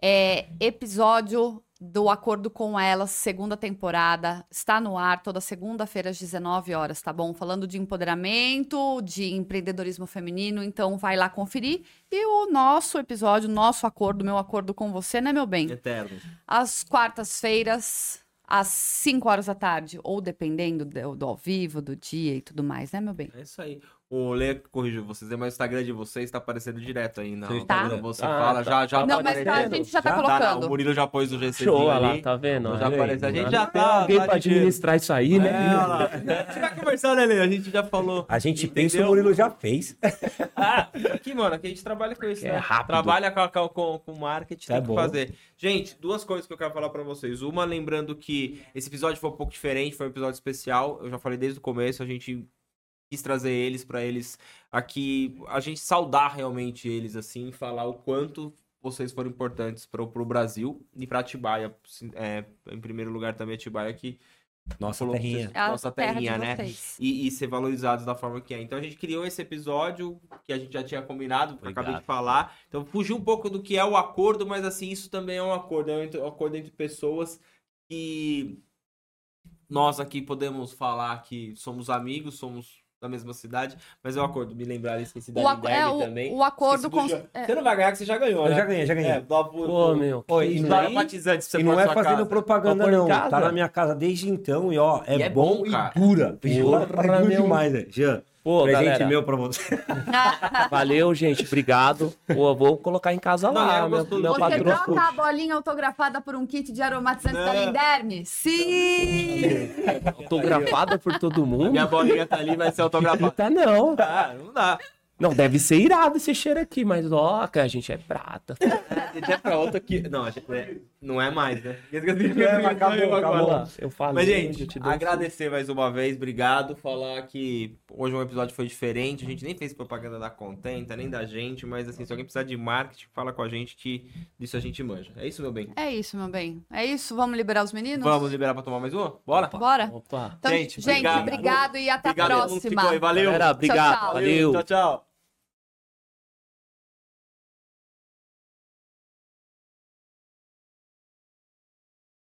É, episódio do Acordo com Elas, segunda temporada. Está no ar toda segunda-feira às 19 horas, tá bom? Falando de empoderamento, de empreendedorismo feminino. Então, vai lá conferir. E o nosso episódio, nosso acordo, meu acordo com você, né, meu bem? Eterno. Às quartas-feiras, às 5 horas da tarde. Ou dependendo do, do ao vivo, do dia e tudo mais, né, meu bem? É isso aí. O Lê corrigiu vocês, mas o Instagram de vocês tá aparecendo direto aí. Não, Seu Tá. Você Ah, fala, tá. já, já Não, tá mas tá, a gente já tá Já? Tá, não, o colocando. Murilo já pôs o GC Show, olha ali. lá, tá vendo? Já aparece. A gente já Tem tá. alguém tá pra administrar isso aí, né? É, gente vai conversando, né, Lê? A gente já falou. A gente Entendeu? pensa o Murilo já fez. Ah, aqui, mano, aqui a gente trabalha com isso, Que é né? rápido. Trabalha com, com, com, marketing, É tem que bom. fazer. Gente, duas coisas que eu quero falar pra vocês. Uma, lembrando que esse episódio foi um pouco diferente, foi um episódio especial. Eu já falei desde o começo, a gente quis trazer eles pra eles aqui, a gente saudar realmente eles, assim, falar o quanto vocês foram importantes pro, pro Brasil e pra Atibaia. É, em primeiro lugar também Atibaia, que Nossa, terrinha. vocês- É nossa terra terrinha, né? e, e ser valorizados da forma que é. Então a gente criou esse episódio que a gente já tinha combinado, que eu acabei de Obrigado. falar. Então fugiu um pouco do que é o acordo, mas assim, isso também é um acordo, é um entre- um acordo entre pessoas que nós aqui podemos falar que somos amigos, somos da mesma cidade, mas é um acordo, me lembrar, esqueci da O, aco- é, o, também. o acordo com. é, Você não vai ganhar, que você já ganhou, Eu né? já ganhei, já ganhei. É, dá por, Pô, meu. Oi, que e não é E não na é fazendo casa. propaganda, não. casa? Tá na minha casa desde então e ó, é, E é bom, bom, cara. e dura. Porra, dura meu. demais, né? Jean, Pô, presente galera, meu pra você. *laughs* valeu, gente. Obrigado. Pô, vou colocar em casa Não, lá. é meu, meu Você patrão. troca a bolinha autografada por um kit de aromatizante da. Linderme? Sim! Autografada por todo mundo? Minha bolinha tá ali, vai ser autografada. Tá não. Ah, não dá. Não, deve ser irado esse cheiro aqui, mas ó, que a gente é prata. *laughs* Até pra outra que. Não, a gente é- não é mais, né? acabou, acabou. Ó, Eu falei, Mas, eu gente, te dou agradecer mais uma vez, obrigado. Falar que hoje um episódio foi diferente. A gente nem fez propaganda da Contenta, nem da gente, mas assim, se alguém precisar de marketing, fala com a gente que disso a gente manja. É isso, meu bem? É isso, meu bem. É isso? Vamos liberar os meninos? Vamos liberar pra tomar mais uma? Bora? Bora? Opa. Então, Gente, gente, obrigado. obrigado e até Obrigado a a próxima. Valeu. Galera, obrigado. tchau. Valeu. Tchau, tchau.